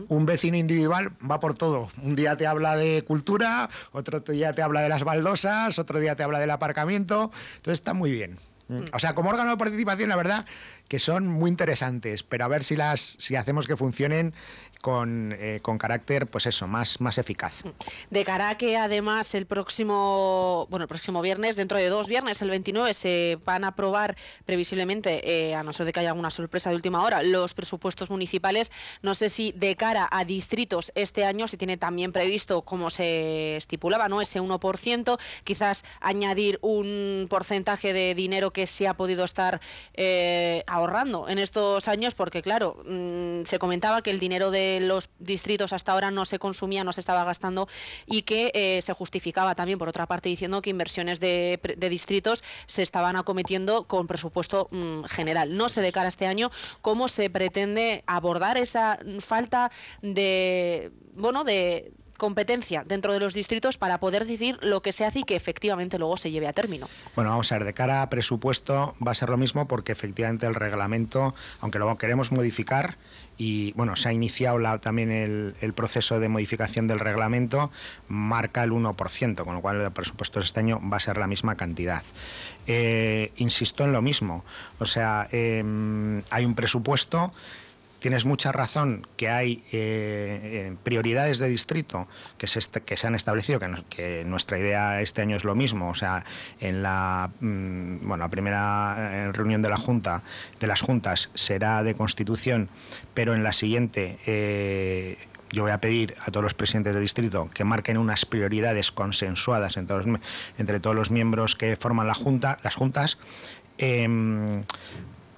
Un vecino individual va por todo. Un día te habla de cultura, otro día te habla de las baldosas, otro día te habla del aparcamiento. Entonces está muy bien. Mm. O sea, como órgano de participación, la verdad que son muy interesantes, pero a ver si las si hacemos que funcionen con, eh, con, carácter, pues eso, más, más eficaz. De cara a que además el próximo, bueno, el próximo viernes, dentro de dos viernes, el 29, se van a aprobar previsiblemente, eh, a no ser de que haya alguna sorpresa de última hora, los presupuestos municipales. No sé si de cara a distritos este año se tiene también previsto, como se estipulaba, ¿no? Ese 1%, quizás añadir un porcentaje de dinero que se ha podido estar eh, en estos años, porque claro, mm, se comentaba que el dinero de los distritos hasta ahora no se consumía, no se estaba gastando y que eh, se justificaba también, por otra parte, diciendo que inversiones de, distritos se estaban acometiendo con presupuesto mm, general. No sé de cara a este año cómo se pretende abordar esa falta de, bueno, de, competencia dentro de los distritos para poder decir lo que se hace y que efectivamente luego se lleve a término. Bueno, vamos a ver, de cara a presupuesto va a ser lo mismo porque efectivamente el reglamento, aunque lo queremos modificar, y bueno, se ha iniciado también el, proceso de modificación del reglamento, marca el 1%, con lo cual el presupuesto de este año va a ser la misma cantidad. Eh, insisto en lo mismo, o sea, em, hay un presupuesto tienes mucha razón que hay eh, prioridades de distrito que se, han establecido, que, nuestra idea este año es lo mismo. O sea, en la, mm, la primera eh, reunión de la Junta, de las juntas, será de constitución, pero en la siguiente eh, yo voy a pedir a todos los presidentes de distrito que marquen unas prioridades consensuadas entre, entre todos los miembros que forman la junta, las juntas, em,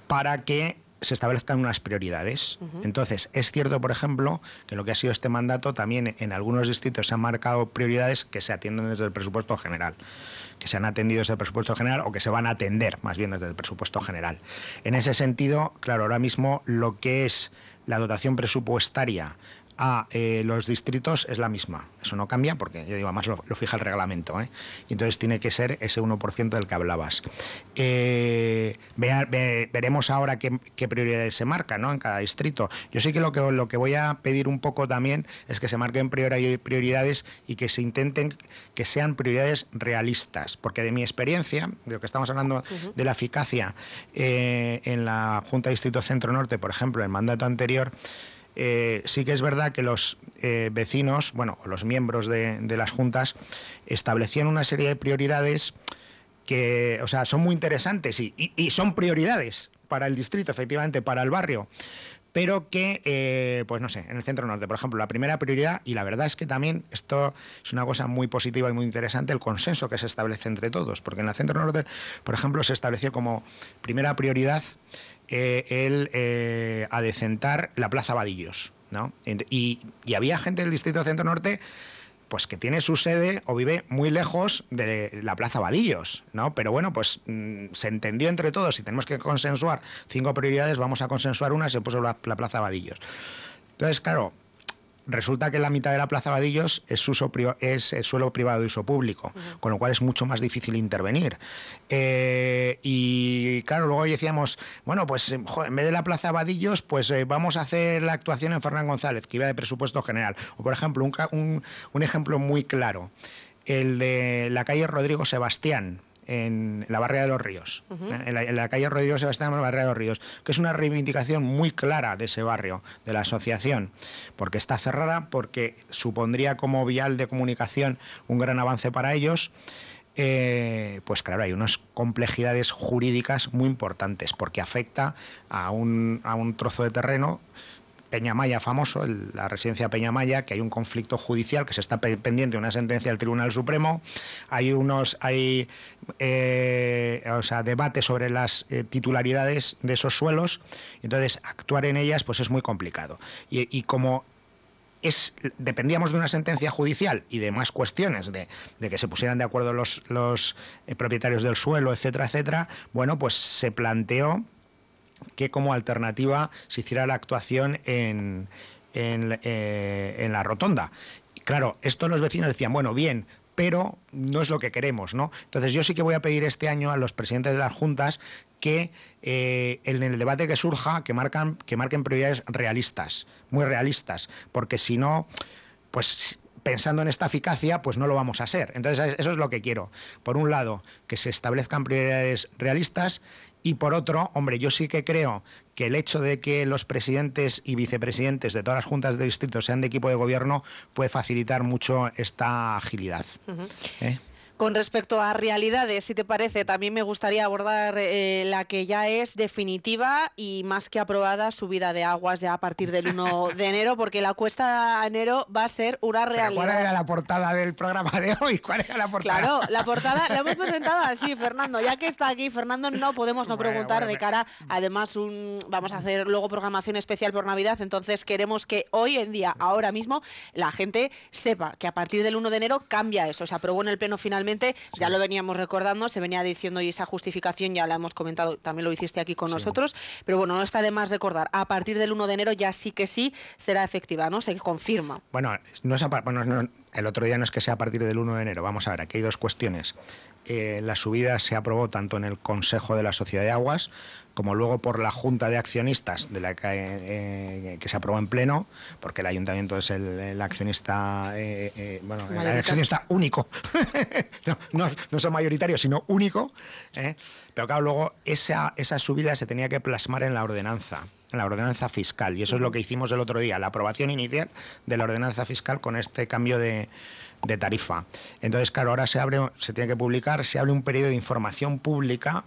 para que se establezcan unas prioridades. Entonces, es cierto, por ejemplo, que lo que ha sido este mandato también en algunos distritos se han marcado prioridades que se atienden desde el presupuesto general que se han atendido desde el presupuesto general o que se van a atender más bien desde el presupuesto general. En ese sentido, claro, ahora mismo lo que es la dotación presupuestaria a eh, los distritos es la misma. Eso no cambia porque, yo digo, además lo, fija el reglamento. ¿eh? Y entonces tiene que ser ese 1% del que hablabas. Eh, veremos ahora qué, prioridades se marcan ¿no? en cada distrito. Yo sé que lo, que lo que voy a pedir un poco también es que se marquen prioridades y que se intenten que sean prioridades realistas. Porque de mi experiencia, de lo que estamos hablando de la eficacia en la Junta de Distrito Centro Norte, por ejemplo, en el mandato anterior, eh, sí que es verdad que los eh, vecinos, bueno, los miembros de, las juntas, establecían una serie de prioridades que, o sea, son muy interesantes y, son prioridades para el distrito, efectivamente, para el barrio pero que, eh, pues no sé, en el centro norte, por ejemplo, la primera prioridad, y la verdad es que también esto es una cosa muy positiva y muy interesante, el consenso que se establece entre todos, porque en el centro norte, por ejemplo, se estableció como primera prioridad el eh, adecentar la Plaza Vadillos. ¿no? Y, había gente del Distrito Centro Norte pues que tiene su sede o vive muy lejos de la Plaza Vadillos, ¿no? Pero bueno, pues mm, se entendió entre todos, si tenemos que consensuar cinco prioridades, vamos a consensuar una, se puso la, la Plaza Vadillos. Entonces, claro, resulta que la mitad de la Plaza Vadillos es, uso es, suelo privado de uso público, con lo cual es mucho más difícil intervenir. Eh, y claro, luego decíamos, bueno, pues en vez de la Plaza Vadillos, pues eh, vamos a hacer la actuación en Fernán González, que iba de presupuesto general. O por ejemplo, un, un ejemplo muy claro, el de la calle Rodrigo Sebastián en la Barria de los Ríos, en, la, calle Rodrigo Sebastián, en la Barria de los Ríos, que es una reivindicación muy clara de ese barrio, de la asociación, porque está cerrada, porque supondría como vial de comunicación un gran avance para ellos. Eh, pues claro, hay unas complejidades jurídicas muy importantes, porque afecta a un, a un trozo de terreno Peñamaya famoso, la residencia Peñamaya, que hay un conflicto judicial que se está pendiente de una sentencia del Tribunal Supremo. Hay unos, hay, eh, o sea, debate sobre las eh, titularidades de esos suelos. Entonces, actuar en ellas, pues es muy complicado. Y, como es, dependíamos de una sentencia judicial y de más cuestiones, de, que se pusieran de acuerdo los, los eh, propietarios del suelo, etcétera, etcétera, bueno, pues se planteó que como alternativa se hiciera la actuación en, eh, en, la rotonda. Claro, esto los vecinos decían, bueno, bien, pero no es lo que queremos, ¿no? Entonces yo sí que voy a pedir este año a los presidentes de las juntas que eh, en el debate que surja, que, marcan, que marquen prioridades realistas, muy realistas, porque si no, pues pensando en esta eficacia, pues no lo vamos a hacer. Entonces eso es lo que quiero. Por un lado, que se establezcan prioridades realistas y por otro, hombre, yo sí que creo que el hecho de que los presidentes y vicepresidentes de todas las juntas de distrito sean de equipo de gobierno puede facilitar mucho esta agilidad. Con respecto a realidades, si te parece, también me gustaría abordar eh, la que ya es definitiva y más que aprobada subida de aguas ya a partir del 1 <laughs> de enero, porque la cuesta de enero va a ser una realidad. ¿Cuál era la portada del programa de hoy? ¿Cuál era la portada? Claro, la <laughs> portada la hemos presentado así, Fernando. Ya que está aquí, Fernando, no podemos no preguntar de cara, además, un, vamos a hacer luego programación especial por Navidad, entonces queremos que hoy en día, ahora mismo, la gente sepa que a partir del 1 de enero cambia eso. Se aprobó en el Pleno finalmente ya lo veníamos recordando, se venía diciendo y esa justificación ya la hemos comentado, también lo hiciste aquí con nosotros, pero bueno, no está de más recordar, a partir del 1 de enero ya sí que sí será efectiva, ¿no? Se confirma. Bueno, no es bueno, el otro día no es que sea a partir del 1 de enero, vamos a ver, aquí hay dos cuestiones. Eh, la subida se aprobó tanto en el Consejo de la Sociedad de Aguas como luego por la Junta de Accionistas de la que, eh, que se aprobó en pleno, porque el ayuntamiento es el, accionista, eh, bueno, el accionista único, <laughs> no, no, son mayoritarios, sino único. Pero claro, luego esa, esa subida se tenía que plasmar en la ordenanza en la ordenanza fiscal. Y eso es lo que hicimos el otro día, la aprobación inicial de la ordenanza fiscal con este cambio de, de tarifa. Entonces, claro, ahora se abre, se tiene que publicar, se abre un periodo de información pública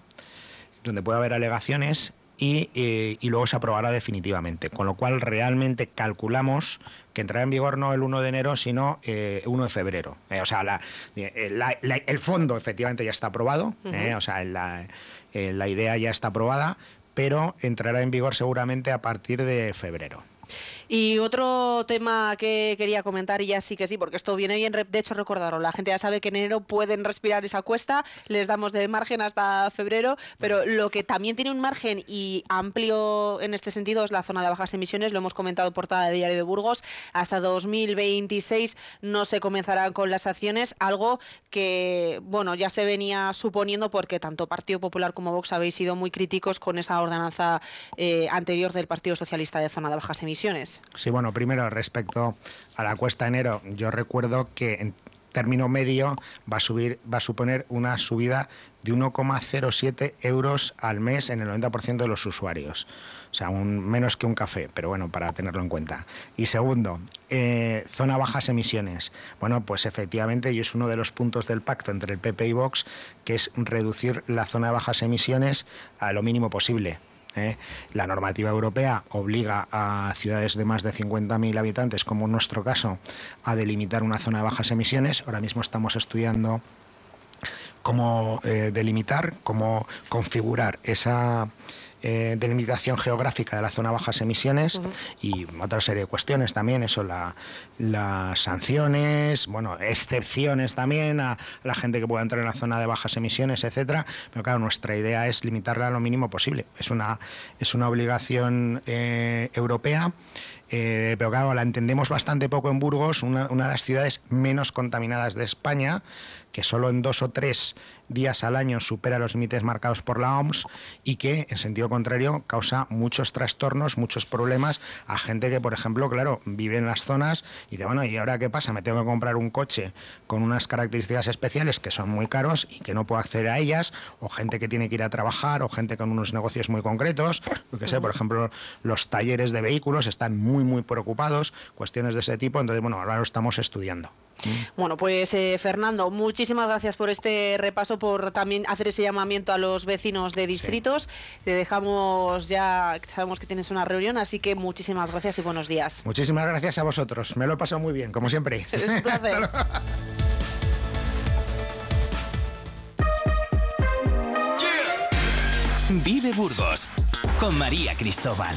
donde puede haber alegaciones y, eh, luego se aprobará definitivamente. Con lo cual, realmente calculamos que entrará en vigor no el 1 de enero, sino eh, 1 de febrero. Eh, o sea, eh, el fondo efectivamente ya está aprobado, o sea, la, la idea ya está aprobada, pero entrará en vigor seguramente a partir de febrero. Y otro tema que quería comentar, y ya sí que sí, porque esto viene bien, de hecho recordarlo, la gente ya sabe que en enero pueden respirar esa cuesta, les damos de margen hasta febrero, pero lo que también tiene un margen y amplio en este sentido es la zona de bajas emisiones, lo hemos comentado portada de Diario de Burgos, hasta 2026 no se comenzarán con las acciones, algo que, bueno, ya se venía suponiendo porque tanto Partido Popular como Vox habéis sido muy críticos con esa ordenanza eh, anterior del Partido Socialista de zona de bajas emisiones. Sí, bueno, primero respecto a la cuesta enero, yo recuerdo que en término medio va a subir, va a suponer una subida de 1,07 euros al mes en el 90% de los usuarios. O sea, un, menos que un café, pero bueno, para tenerlo en cuenta. Y segundo, eh, zona bajas emisiones. Bueno, pues efectivamente, y es uno de los puntos del pacto entre el PP y Vox, que es reducir la zona de bajas emisiones a lo mínimo posible. ¿Eh? La normativa europea obliga a ciudades de más de 50.000 habitantes, como en nuestro caso, a delimitar una zona de bajas emisiones. Ahora mismo estamos estudiando cómo eh, delimitar, cómo configurar esa eh, delimitación geográfica de la zona bajas emisiones y otra serie de cuestiones también, eso, la, las sanciones, bueno, excepciones también a la gente que pueda entrar en la zona de bajas emisiones, etcétera. Pero claro, nuestra idea es limitarla a lo mínimo posible. Es una, es una obligación eh, europea. Eh, pero claro, la entendemos bastante poco en Burgos, una, una, de las ciudades menos contaminadas de España, que solo en dos o tres días al año supera los límites marcados por la OMS y que, en sentido contrario, causa muchos trastornos, muchos problemas a gente que, por ejemplo, claro, vive en las zonas y dice, bueno, ¿y ahora qué pasa? Me tengo que comprar un coche con unas características especiales que son muy caros y que no puedo acceder a ellas, o gente que tiene que ir a trabajar, o gente con unos negocios muy concretos, lo que sé, por ejemplo, los talleres de vehículos están muy, muy preocupados, cuestiones de ese tipo, entonces, bueno, ahora lo estamos estudiando. Bueno, pues eh, Fernando, muchísimas gracias por este repaso, por también hacer ese llamamiento a los vecinos de distritos. Te dejamos ya, sabemos que tienes una reunión, así que muchísimas gracias y buenos días. Muchísimas gracias a vosotros. Me lo he pasado muy bien, como siempre. Es un placer. <laughs> Vive Burgos con María Cristóbal.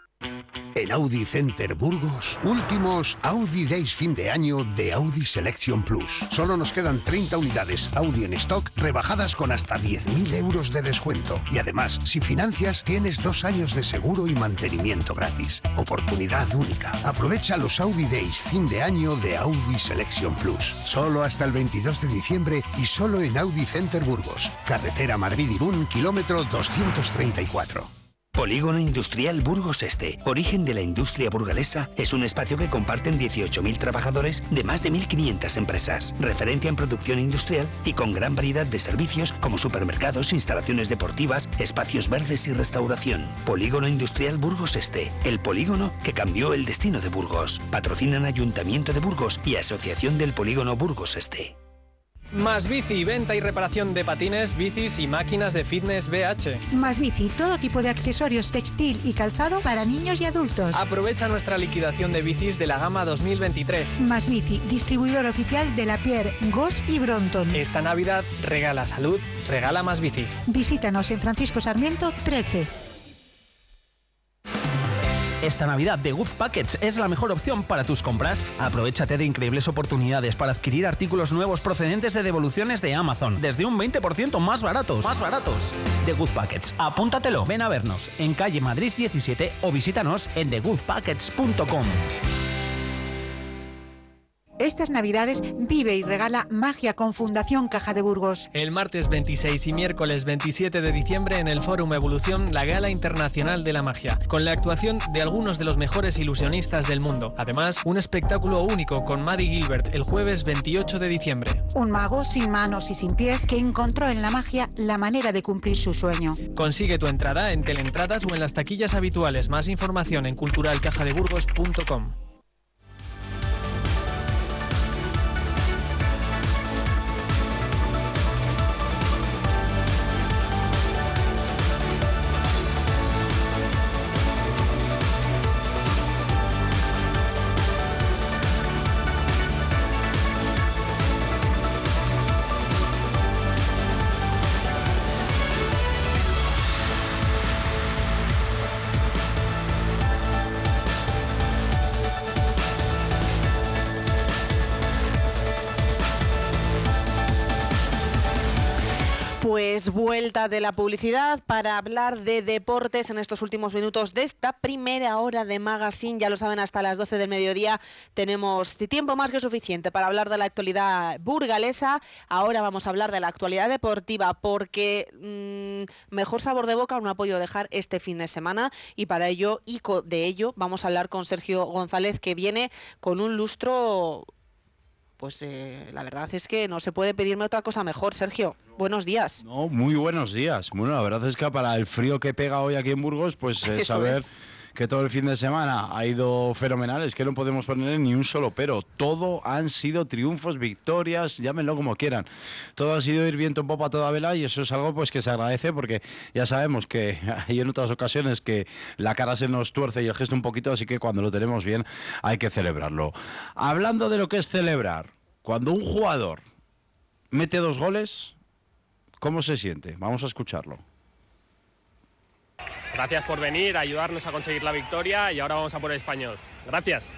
En Audi Center Burgos, últimos Audi Days fin de año de Audi Selection Plus. Solo nos quedan 30 unidades Audi en stock, rebajadas con hasta 10.000 euros de descuento. Y además, si financias, tienes dos años de seguro y mantenimiento gratis. Oportunidad única. Aprovecha los Audi Days fin de año de Audi Selection Plus. Solo hasta el 22 de diciembre y solo en Audi Center Burgos. Carretera Madrid-Irún, kilómetro 234. Polígono Industrial Burgos Este, origen de la industria burgalesa, es un espacio que comparten 18.000 trabajadores de más de 1.500 empresas, referencia en producción industrial y con gran variedad de servicios como supermercados, instalaciones deportivas, espacios verdes y restauración. Polígono Industrial Burgos Este, el polígono que cambió el destino de Burgos. Patrocinan Ayuntamiento de Burgos y Asociación del Polígono Burgos Este. Más bici, venta y reparación de patines, bicis y máquinas de fitness BH. Más bici, todo tipo de accesorios textil y calzado para niños y adultos. Aprovecha nuestra liquidación de bicis de la gama 2023. Más bici, distribuidor oficial de la Pierre, Goss y Bronton. Esta Navidad regala salud, regala más bici. Visítanos en Francisco Sarmiento 13. Esta Navidad The Good Packets es la mejor opción para tus compras. Aprovechate de increíbles oportunidades para adquirir artículos nuevos procedentes de devoluciones de Amazon, desde un 20% más baratos. Más baratos. The Good Packets. Apúntatelo. Ven a vernos en calle Madrid 17 o visítanos en thegoodpackets.com. Estas Navidades vive y regala magia con Fundación Caja de Burgos. El martes 26 y miércoles 27 de diciembre en el Fórum Evolución, la Gala Internacional de la Magia, con la actuación de algunos de los mejores ilusionistas del mundo. Además, un espectáculo único con Maddie Gilbert el jueves 28 de diciembre. Un mago sin manos y sin pies que encontró en la magia la manera de cumplir su sueño. Consigue tu entrada en teleentradas o en las taquillas habituales. Más información en culturalcajadeburgos.com. de la publicidad para hablar de deportes en estos últimos minutos de esta primera hora de Magazine. Ya lo saben, hasta las 12 del mediodía tenemos tiempo más que suficiente para hablar de la actualidad burgalesa. Ahora vamos a hablar de la actualidad deportiva porque mmm, mejor sabor de boca no ha podido dejar este fin de semana y para ello y de ello vamos a hablar con Sergio González que viene con un lustro pues eh, la verdad es que no se puede pedirme otra cosa mejor, Sergio. Buenos días. No, muy buenos días. Bueno, la verdad es que para el frío que pega hoy aquí en Burgos, pues eh, <laughs> saber es. Que todo el fin de semana ha ido fenomenal, es que no podemos poner ni un solo pero. Todo han sido triunfos, victorias, llámenlo como quieran. Todo ha sido ir viento en popa toda vela y eso es algo pues que se agradece porque ya sabemos que <laughs> hay en otras ocasiones que la cara se nos tuerce y el gesto un poquito, así que cuando lo tenemos bien hay que celebrarlo. Hablando de lo que es celebrar, cuando un jugador mete dos goles, ¿cómo se siente? Vamos a escucharlo. Gracias por venir, ayudarnos a conseguir la victoria y ahora vamos a por el español. Gracias.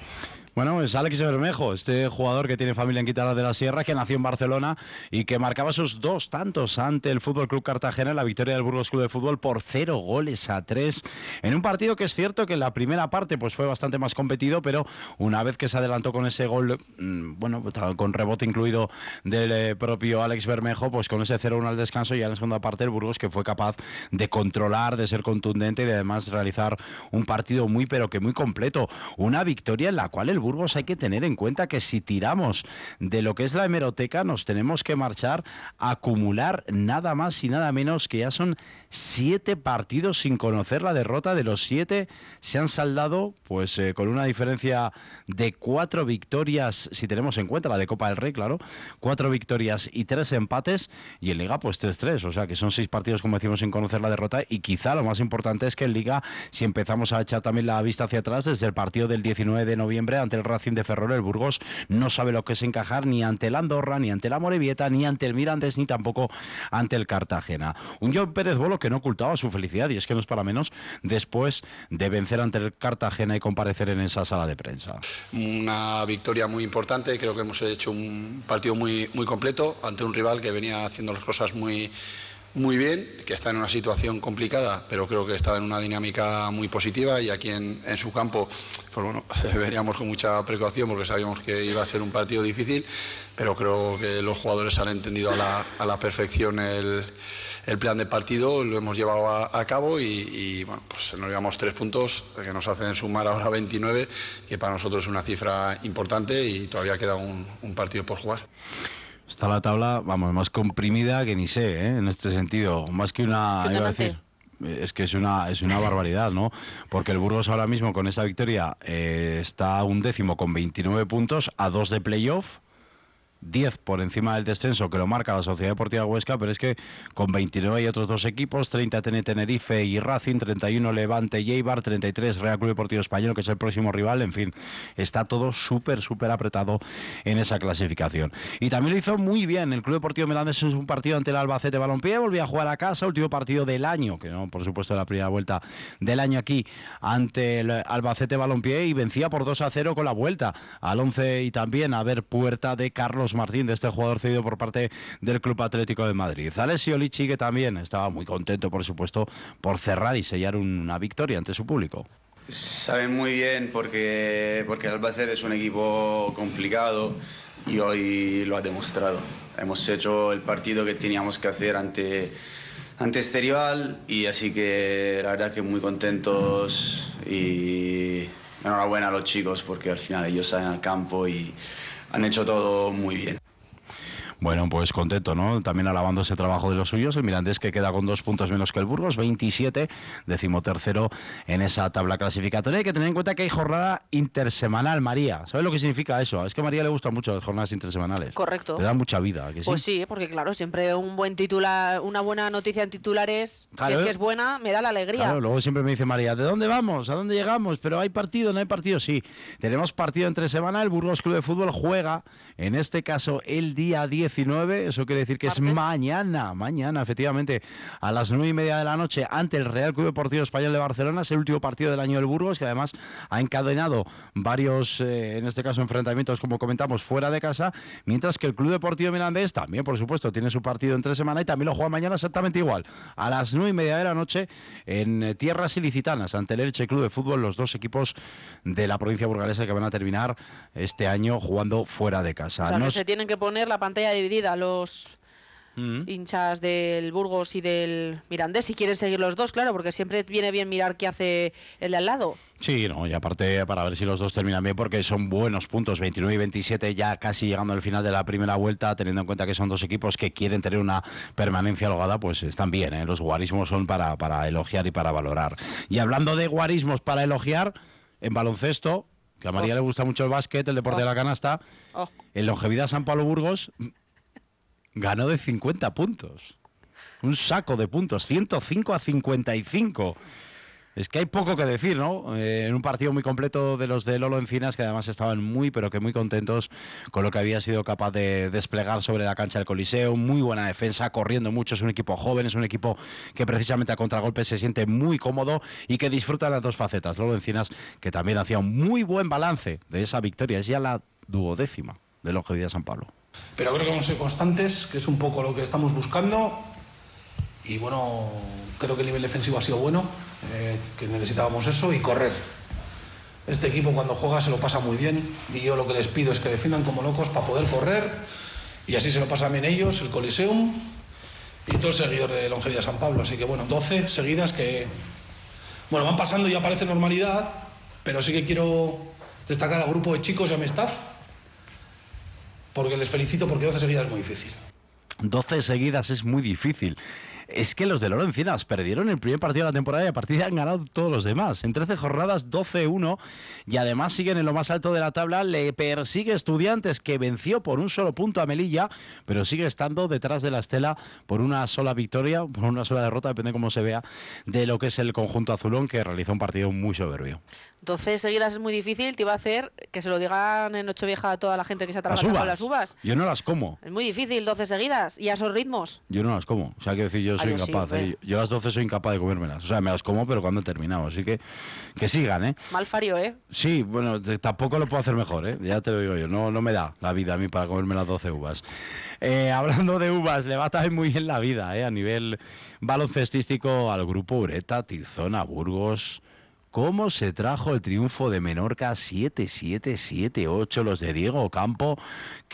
Bueno, es Alex Bermejo, este jugador que tiene familia en Quintana de la Sierra, que nació en Barcelona y que marcaba sus dos tantos ante el Fútbol Club Cartagena en la victoria del Burgos Club de Fútbol por cero goles a tres en un partido que es cierto que en la primera parte pues fue bastante más competido, pero una vez que se adelantó con ese gol, mm, bueno, con rebote incluido del eh, propio Alex Bermejo, pues con ese 0-1 al descanso y en la segunda parte el Burgos que fue capaz de controlar, de ser contundente y de además realizar un partido muy pero que muy completo, una victoria en la cual el Burgos hay que tener en cuenta que si tiramos de lo que es la hemeroteca nos tenemos que marchar a acumular nada más y nada menos que ya son siete partidos sin conocer la derrota. De los siete se han saldado pues eh, con una diferencia de cuatro victorias, si tenemos en cuenta la de Copa del Rey, claro, cuatro victorias y tres empates y en Liga pues 3-3, o sea que son seis partidos como decimos sin conocer la derrota y quizá lo más importante es que en Liga si empezamos a echar también la vista hacia atrás desde el partido del 19 de noviembre ante el Racing de Ferrol, el Burgos no sabe lo que es encajar ni ante el Andorra, ni ante la Morevieta, ni ante el Mirandes, ni tampoco ante el Cartagena. Un John Pérez Bolo que no ocultaba su felicidad y es que no es para menos después de vencer ante el Cartagena y comparecer en esa sala de prensa. Una victoria muy importante, creo que hemos hecho un partido muy completo ante un rival que venía haciendo las cosas muy muy bien, que está en una situación complicada, pero creo que está en una dinámica muy positiva y aquí en, en su campo, pues bueno, <laughs> veníamos con mucha precaución porque sabíamos que iba a ser un partido difícil, pero creo que los jugadores han entendido a la, a la perfección el, el, plan de partido, lo hemos llevado a, cabo y, y, bueno, pues nos llevamos tres puntos que nos hacen sumar ahora 29, que para nosotros es una cifra importante y todavía queda un, un partido por jugar. Está la tabla, vamos, más comprimida que ni sé, ¿eh? en este sentido. Más que una. Iba a decir, es que es una, es una barbaridad, ¿no? Porque el Burgos ahora mismo con esa victoria eh, está a un décimo con 29 puntos, a dos de playoff. 10 por encima del descenso que lo marca la Sociedad Deportiva Huesca, pero es que con 29 hay otros dos equipos, 30 TN Tenerife y Racing, 31 Levante y Eibar, 33 Real Club Deportivo Español, que es el próximo rival, en fin, está todo súper, súper apretado en esa clasificación. Y también lo hizo muy bien el Club Deportivo Melandes en un partido ante el Albacete Balompié, volvió a jugar a casa, último partido del año, que no, por supuesto, la primera vuelta del año aquí ante el Albacete Balompié y vencía por 2 a 0 con la vuelta al 11 y también a ver puerta de Carlos Martín, de este jugador cedido por parte del Club Atlético de Madrid. Alessio Lichi, que también estaba muy contento, por supuesto, por cerrar y sellar una victoria ante su público. Saben muy bien porque, porque Albacete es un equipo complicado y hoy lo ha demostrado. Hemos hecho el partido que teníamos que hacer ante, ante este rival y así que la verdad que muy contentos y enhorabuena a los chicos porque al final ellos salen al campo y han hecho todo muy bien. Bueno, pues contento, ¿no? También alabando ese trabajo de los suyos. El Mirandés que queda con dos puntos menos que el Burgos, 27, decimotercero en esa tabla clasificatoria. Hay que tener en cuenta que hay jornada intersemanal, María. ¿Sabes lo que significa eso? Es que a María le gustan mucho las jornadas intersemanales. Correcto. Le da mucha vida. ¿que sí? Pues sí, porque claro, siempre un buen titular, una buena noticia en titulares, Claro. si es que es buena, me da la alegría. Claro, luego siempre me dice María, ¿de dónde vamos? ¿A dónde llegamos? Pero hay partido, no hay partido, sí. Tenemos partido entre semana, el Burgos Club de Fútbol juega, en este caso, el día 10 19, eso quiere decir que es mañana, mañana, efectivamente, a las nueve y media de la noche ante el Real Club Deportivo Español de Barcelona. Es el último partido del año del Burgos, que además ha encadenado varios, eh, en este caso, enfrentamientos, como comentamos, fuera de casa, mientras que el Club Deportivo Mirandés también, por supuesto, tiene su partido entre semana y también lo juega mañana exactamente igual, a las nueve y media de la noche en eh, tierras ilicitanas, ante el Elche Club de Fútbol, los dos equipos de la provincia burgalesa que van a terminar este año jugando fuera de casa. O sea, No que es- se tienen que poner la pantalla dividida los Mm. hinchas del Burgos y del Mirandés si quieren seguir los dos, claro, porque siempre viene bien mirar qué hace el de al lado. Sí, no, y aparte para ver si los dos terminan bien, porque son buenos puntos, 29 y 27, ya casi llegando al final de la primera vuelta, teniendo en cuenta que son dos equipos que quieren tener una permanencia holgada, pues están bien, ¿eh? los guarismos son para, para elogiar y para valorar. Y hablando de guarismos para elogiar, en baloncesto, que a María Oh. le gusta mucho el básquet, el deporte de la canasta, Oh. en longevidad San Pablo Burgos ganó de 50 puntos. Un saco de puntos, 105 a 55. Es que hay poco que decir, ¿no? Eh, en un partido muy completo de los de Lolo Encinas, que además estaban muy, pero que muy contentos con lo que había sido capaz de desplegar sobre la cancha del Coliseo. Muy buena defensa, corriendo mucho. Es un equipo joven, es un equipo que precisamente a contragolpe se siente muy cómodo y que disfruta de las dos facetas. Lolo Encinas, que también hacía un muy buen balance de esa victoria. Es ya la duodécima de longevidad San Pablo. Pero creo que hemos sido constantes, que es un poco lo que estamos buscando. Y bueno, creo que el nivel defensivo ha sido bueno, eh, que necesitábamos eso y correr. Este equipo cuando juega se lo pasa muy bien y yo lo que les pido es que defiendan como locos para poder correr y así se lo pasan bien ellos, el Coliseum y todo el seguidor de Longevidad San Pablo. Así que bueno, 12 seguidas que, bueno, van pasando y ya parece normalidad, pero sí que quiero destacar al grupo de chicos y a mi staff porque les felicito porque 12 seguidas es muy difícil. 12 seguidas es muy difícil. Es que los de Loro Encinas perdieron el primer partido de la temporada y a partir de ahí han ganado todos los demás. En 13 jornadas, 12-1 y además siguen en lo más alto de la tabla. Le persigue Estudiantes que venció por un solo punto a Melilla, pero sigue estando detrás de la estela por una sola victoria, por una sola derrota, depende cómo se vea, de lo que es el conjunto azulón que realizó un partido muy soberbio. 12 seguidas es muy difícil, te iba a hacer que se lo digan en Nochevieja a toda la gente que se ha trabajado con las uvas. Yo no las como. Es muy difícil, 12 seguidas y a esos ritmos. Yo no las como. O sea, quiero decir, yo soy Ah, yo sí, incapaz. ¿eh? Yo las 12 soy incapaz de comérmelas. O sea, me las como, pero cuando he terminado. Así que que sigan, ¿eh? Mal fario, ¿eh? Sí, bueno, tampoco lo puedo hacer mejor, ¿eh? Ya te lo digo yo. No, no me da la vida a mí para comerme las 12 uvas. Eh, hablando de uvas, le va también muy bien la vida, ¿eh? A nivel baloncestístico al grupo Ureta, Tizona, Burgos. ¿Cómo se trajo el triunfo de Menorca 7-7-7-8 los de Diego Campo,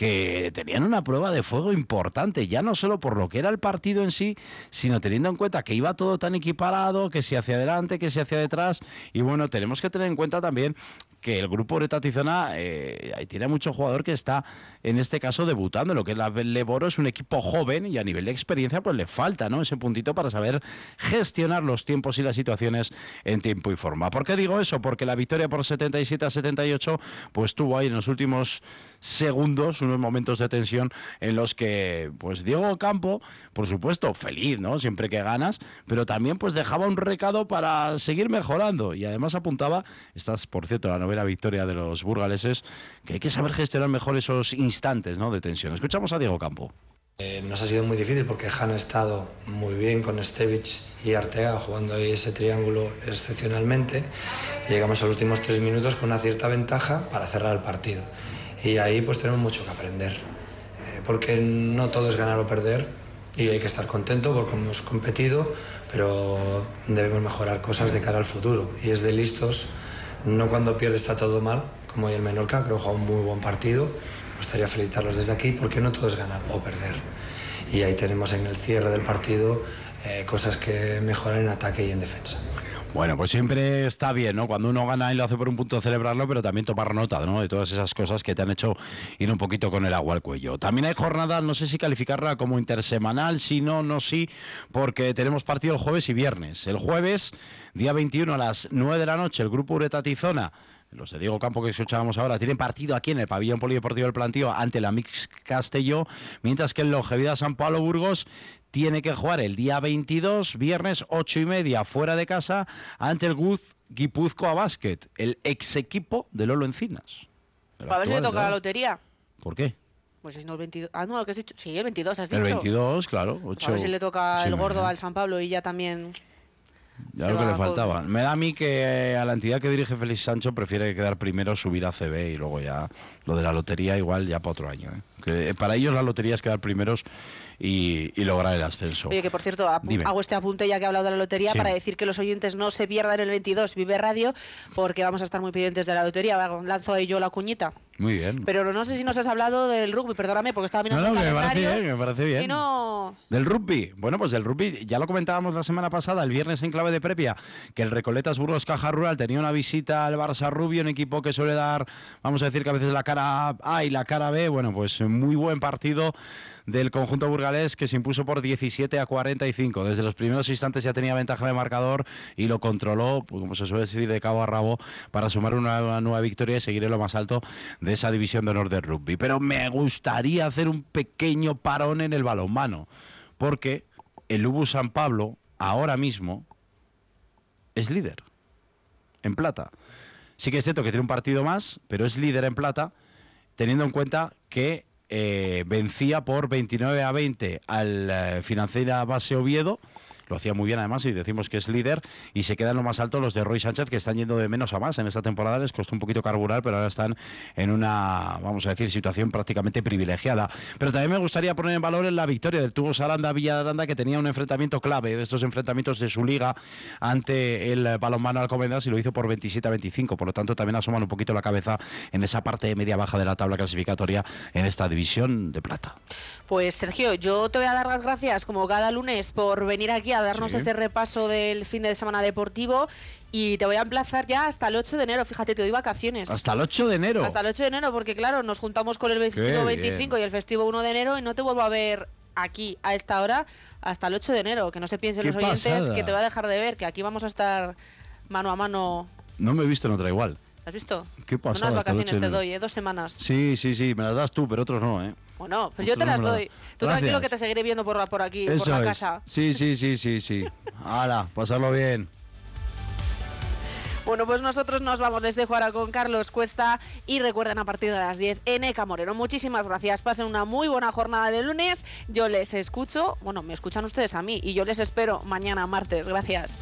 que tenían una prueba de fuego importante, ya no solo por lo que era el partido en sí, sino teniendo en cuenta que iba todo tan equiparado, que si hacia adelante, que si hacia detrás. Y bueno, tenemos que tener en cuenta también que el grupo Ureta Tizona eh, tiene mucho jugador que está en este caso debutando. Lo que es la Leboro es un equipo joven y a nivel de experiencia pues le falta ¿no? ese puntito para saber gestionar los tiempos y las situaciones en tiempo y forma. ¿Por qué digo eso? Porque la victoria por 77 a 78 pues tuvo ahí en los últimos segundos unos momentos de tensión en los que pues Diego Campo, por supuesto, feliz, ¿no? Siempre que ganas, pero también pues dejaba un recado para seguir mejorando y además apuntaba, esta es por cierto la novena victoria de los burgaleses, que hay que saber gestionar mejor esos instantes, ¿no? de tensión. Escuchamos a Diego Campo. Eh, nos ha sido muy difícil porque Han ha estado muy bien con Stevich y Arteaga jugando ahí ese triángulo excepcionalmente. Llegamos a los últimos tres minutos con una cierta ventaja para cerrar el partido. Y ahí pues tenemos mucho que aprender. Eh, porque no todo es ganar o perder y hay que estar contento porque hemos competido, pero debemos mejorar cosas de cara al futuro. Y es de listos, no cuando pierde está todo mal, como hoy el Menorca, creo que jugado un muy buen partido. Me gustaría felicitarlos desde aquí porque no todo es ganar o perder. Y ahí tenemos en el cierre del partido eh, cosas que mejorar en ataque y en defensa. Bueno, pues siempre está bien, ¿no? Cuando uno gana y lo hace por un punto celebrarlo, pero también tomar nota, ¿no? De todas esas cosas que te han hecho ir un poquito con el agua al cuello. También hay jornada, no sé si calificarla como intersemanal, si no, no sí, porque tenemos partido el jueves y viernes. El jueves, día 21 a las 9 de la noche, el grupo Ureta Tizona los de Diego Campo que escuchábamos ahora tienen partido aquí en el pabellón polideportivo del Plantío ante la Mix Castelló, mientras que el Longevidad San Pablo Burgos tiene que jugar el día 22, viernes 8 y media, fuera de casa, ante el Guz Guipúzcoa Basket, el ex equipo de Lolo Encinas. El A ver si le toca la lotería. ¿Por qué? Pues si no el 22. Ah, no, lo que has dicho. Sí, el 22 has El dicho. 22, claro. Pues Ocho, a ver si le toca el gordo al San Pablo y ya también. Ya lo que le faltaba. Me da a mí que a la entidad que dirige Félix Sancho prefiere quedar primero, subir a CB y luego ya lo de la lotería igual ya para otro año. ¿eh? Que para ellos la lotería es quedar primeros y, y lograr el ascenso. Oye, que por cierto, hago este apunte ya que he hablado de la lotería Sí. para decir que los oyentes no se pierdan el 22 Vive Radio porque vamos a estar muy pendientes de la lotería. Lanzo ahí yo la cuñita. Muy bien. Pero no sé si nos has hablado del rugby, perdóname, porque estaba No, mirando no, el me parece calendario. bien, me parece bien. Y no. Del rugby. Bueno, pues del rugby, ya lo comentábamos la semana pasada, el viernes en clave de previa, que el Recoletas Burgos Caja Rural tenía una visita al Barça Rubio, un equipo que suele dar, vamos a decir que a veces la cara A y la cara B. Bueno, pues muy buen partido del conjunto burgalés que se impuso por 17 a 45. Desde los primeros instantes ya tenía ventaja de marcador y lo controló, pues, como se suele decir, de cabo a rabo para sumar una, una nueva victoria y seguir en lo más alto de esa división de honor del rugby. Pero me gustaría hacer un pequeño parón en el balonmano, porque el Ubu San Pablo ahora mismo es líder en plata. Sí que es cierto que tiene un partido más, pero es líder en plata, teniendo en cuenta que eh, vencía por 29 a 20 al eh, financiera base Oviedo. Lo hacía muy bien además y decimos que es líder y se quedan lo más alto los de Roy Sánchez que están yendo de menos a más en esta temporada. Les costó un poquito carburar, pero ahora están en una, vamos a decir, situación prácticamente privilegiada. Pero también me gustaría poner en valor la victoria del Tubo Saranda Villaranda que tenía un enfrentamiento clave de estos enfrentamientos de su liga ante el balonmano Alcobendas y lo hizo por 27 a 25. Por lo tanto, también asoman un poquito la cabeza en esa parte media baja de la tabla clasificatoria en esta división de plata. Pues Sergio, yo te voy a dar las gracias como cada lunes por venir aquí a darnos Sí. ese repaso del fin de semana deportivo y te voy a emplazar ya hasta el 8 de enero. Fíjate, te doy vacaciones. Hasta el 8 de enero. Hasta el 8 de enero, porque claro, nos juntamos con el festivo Qué 25 y el festivo 1 de enero y no te vuelvo a ver aquí a esta hora hasta el 8 de enero. Que no se piensen los oyentes pasada. que te voy a dejar de ver, que aquí vamos a estar mano a mano. No me he visto en otra igual. ¿Has visto? ¿Qué pasada Unas hasta el 8 vacaciones te doy, ¿eh? dos semanas. Sí, sí, sí, me las das tú, pero otros no, ¿eh? Bueno, pues yo te Otros las doy. Tú Gracias. tranquilo que te seguiré viendo por, por aquí, por la es. casa. Sí, sí, sí, sí, sí. Ahora, pasarlo bien. Bueno, pues nosotros nos vamos. Les dejo ahora con Carlos Cuesta y recuerden a partir de las 10 en Eca Moreno. Muchísimas gracias. Pasen una muy buena jornada de lunes. Yo les escucho, bueno, me escuchan ustedes a mí y yo les espero mañana martes. Gracias.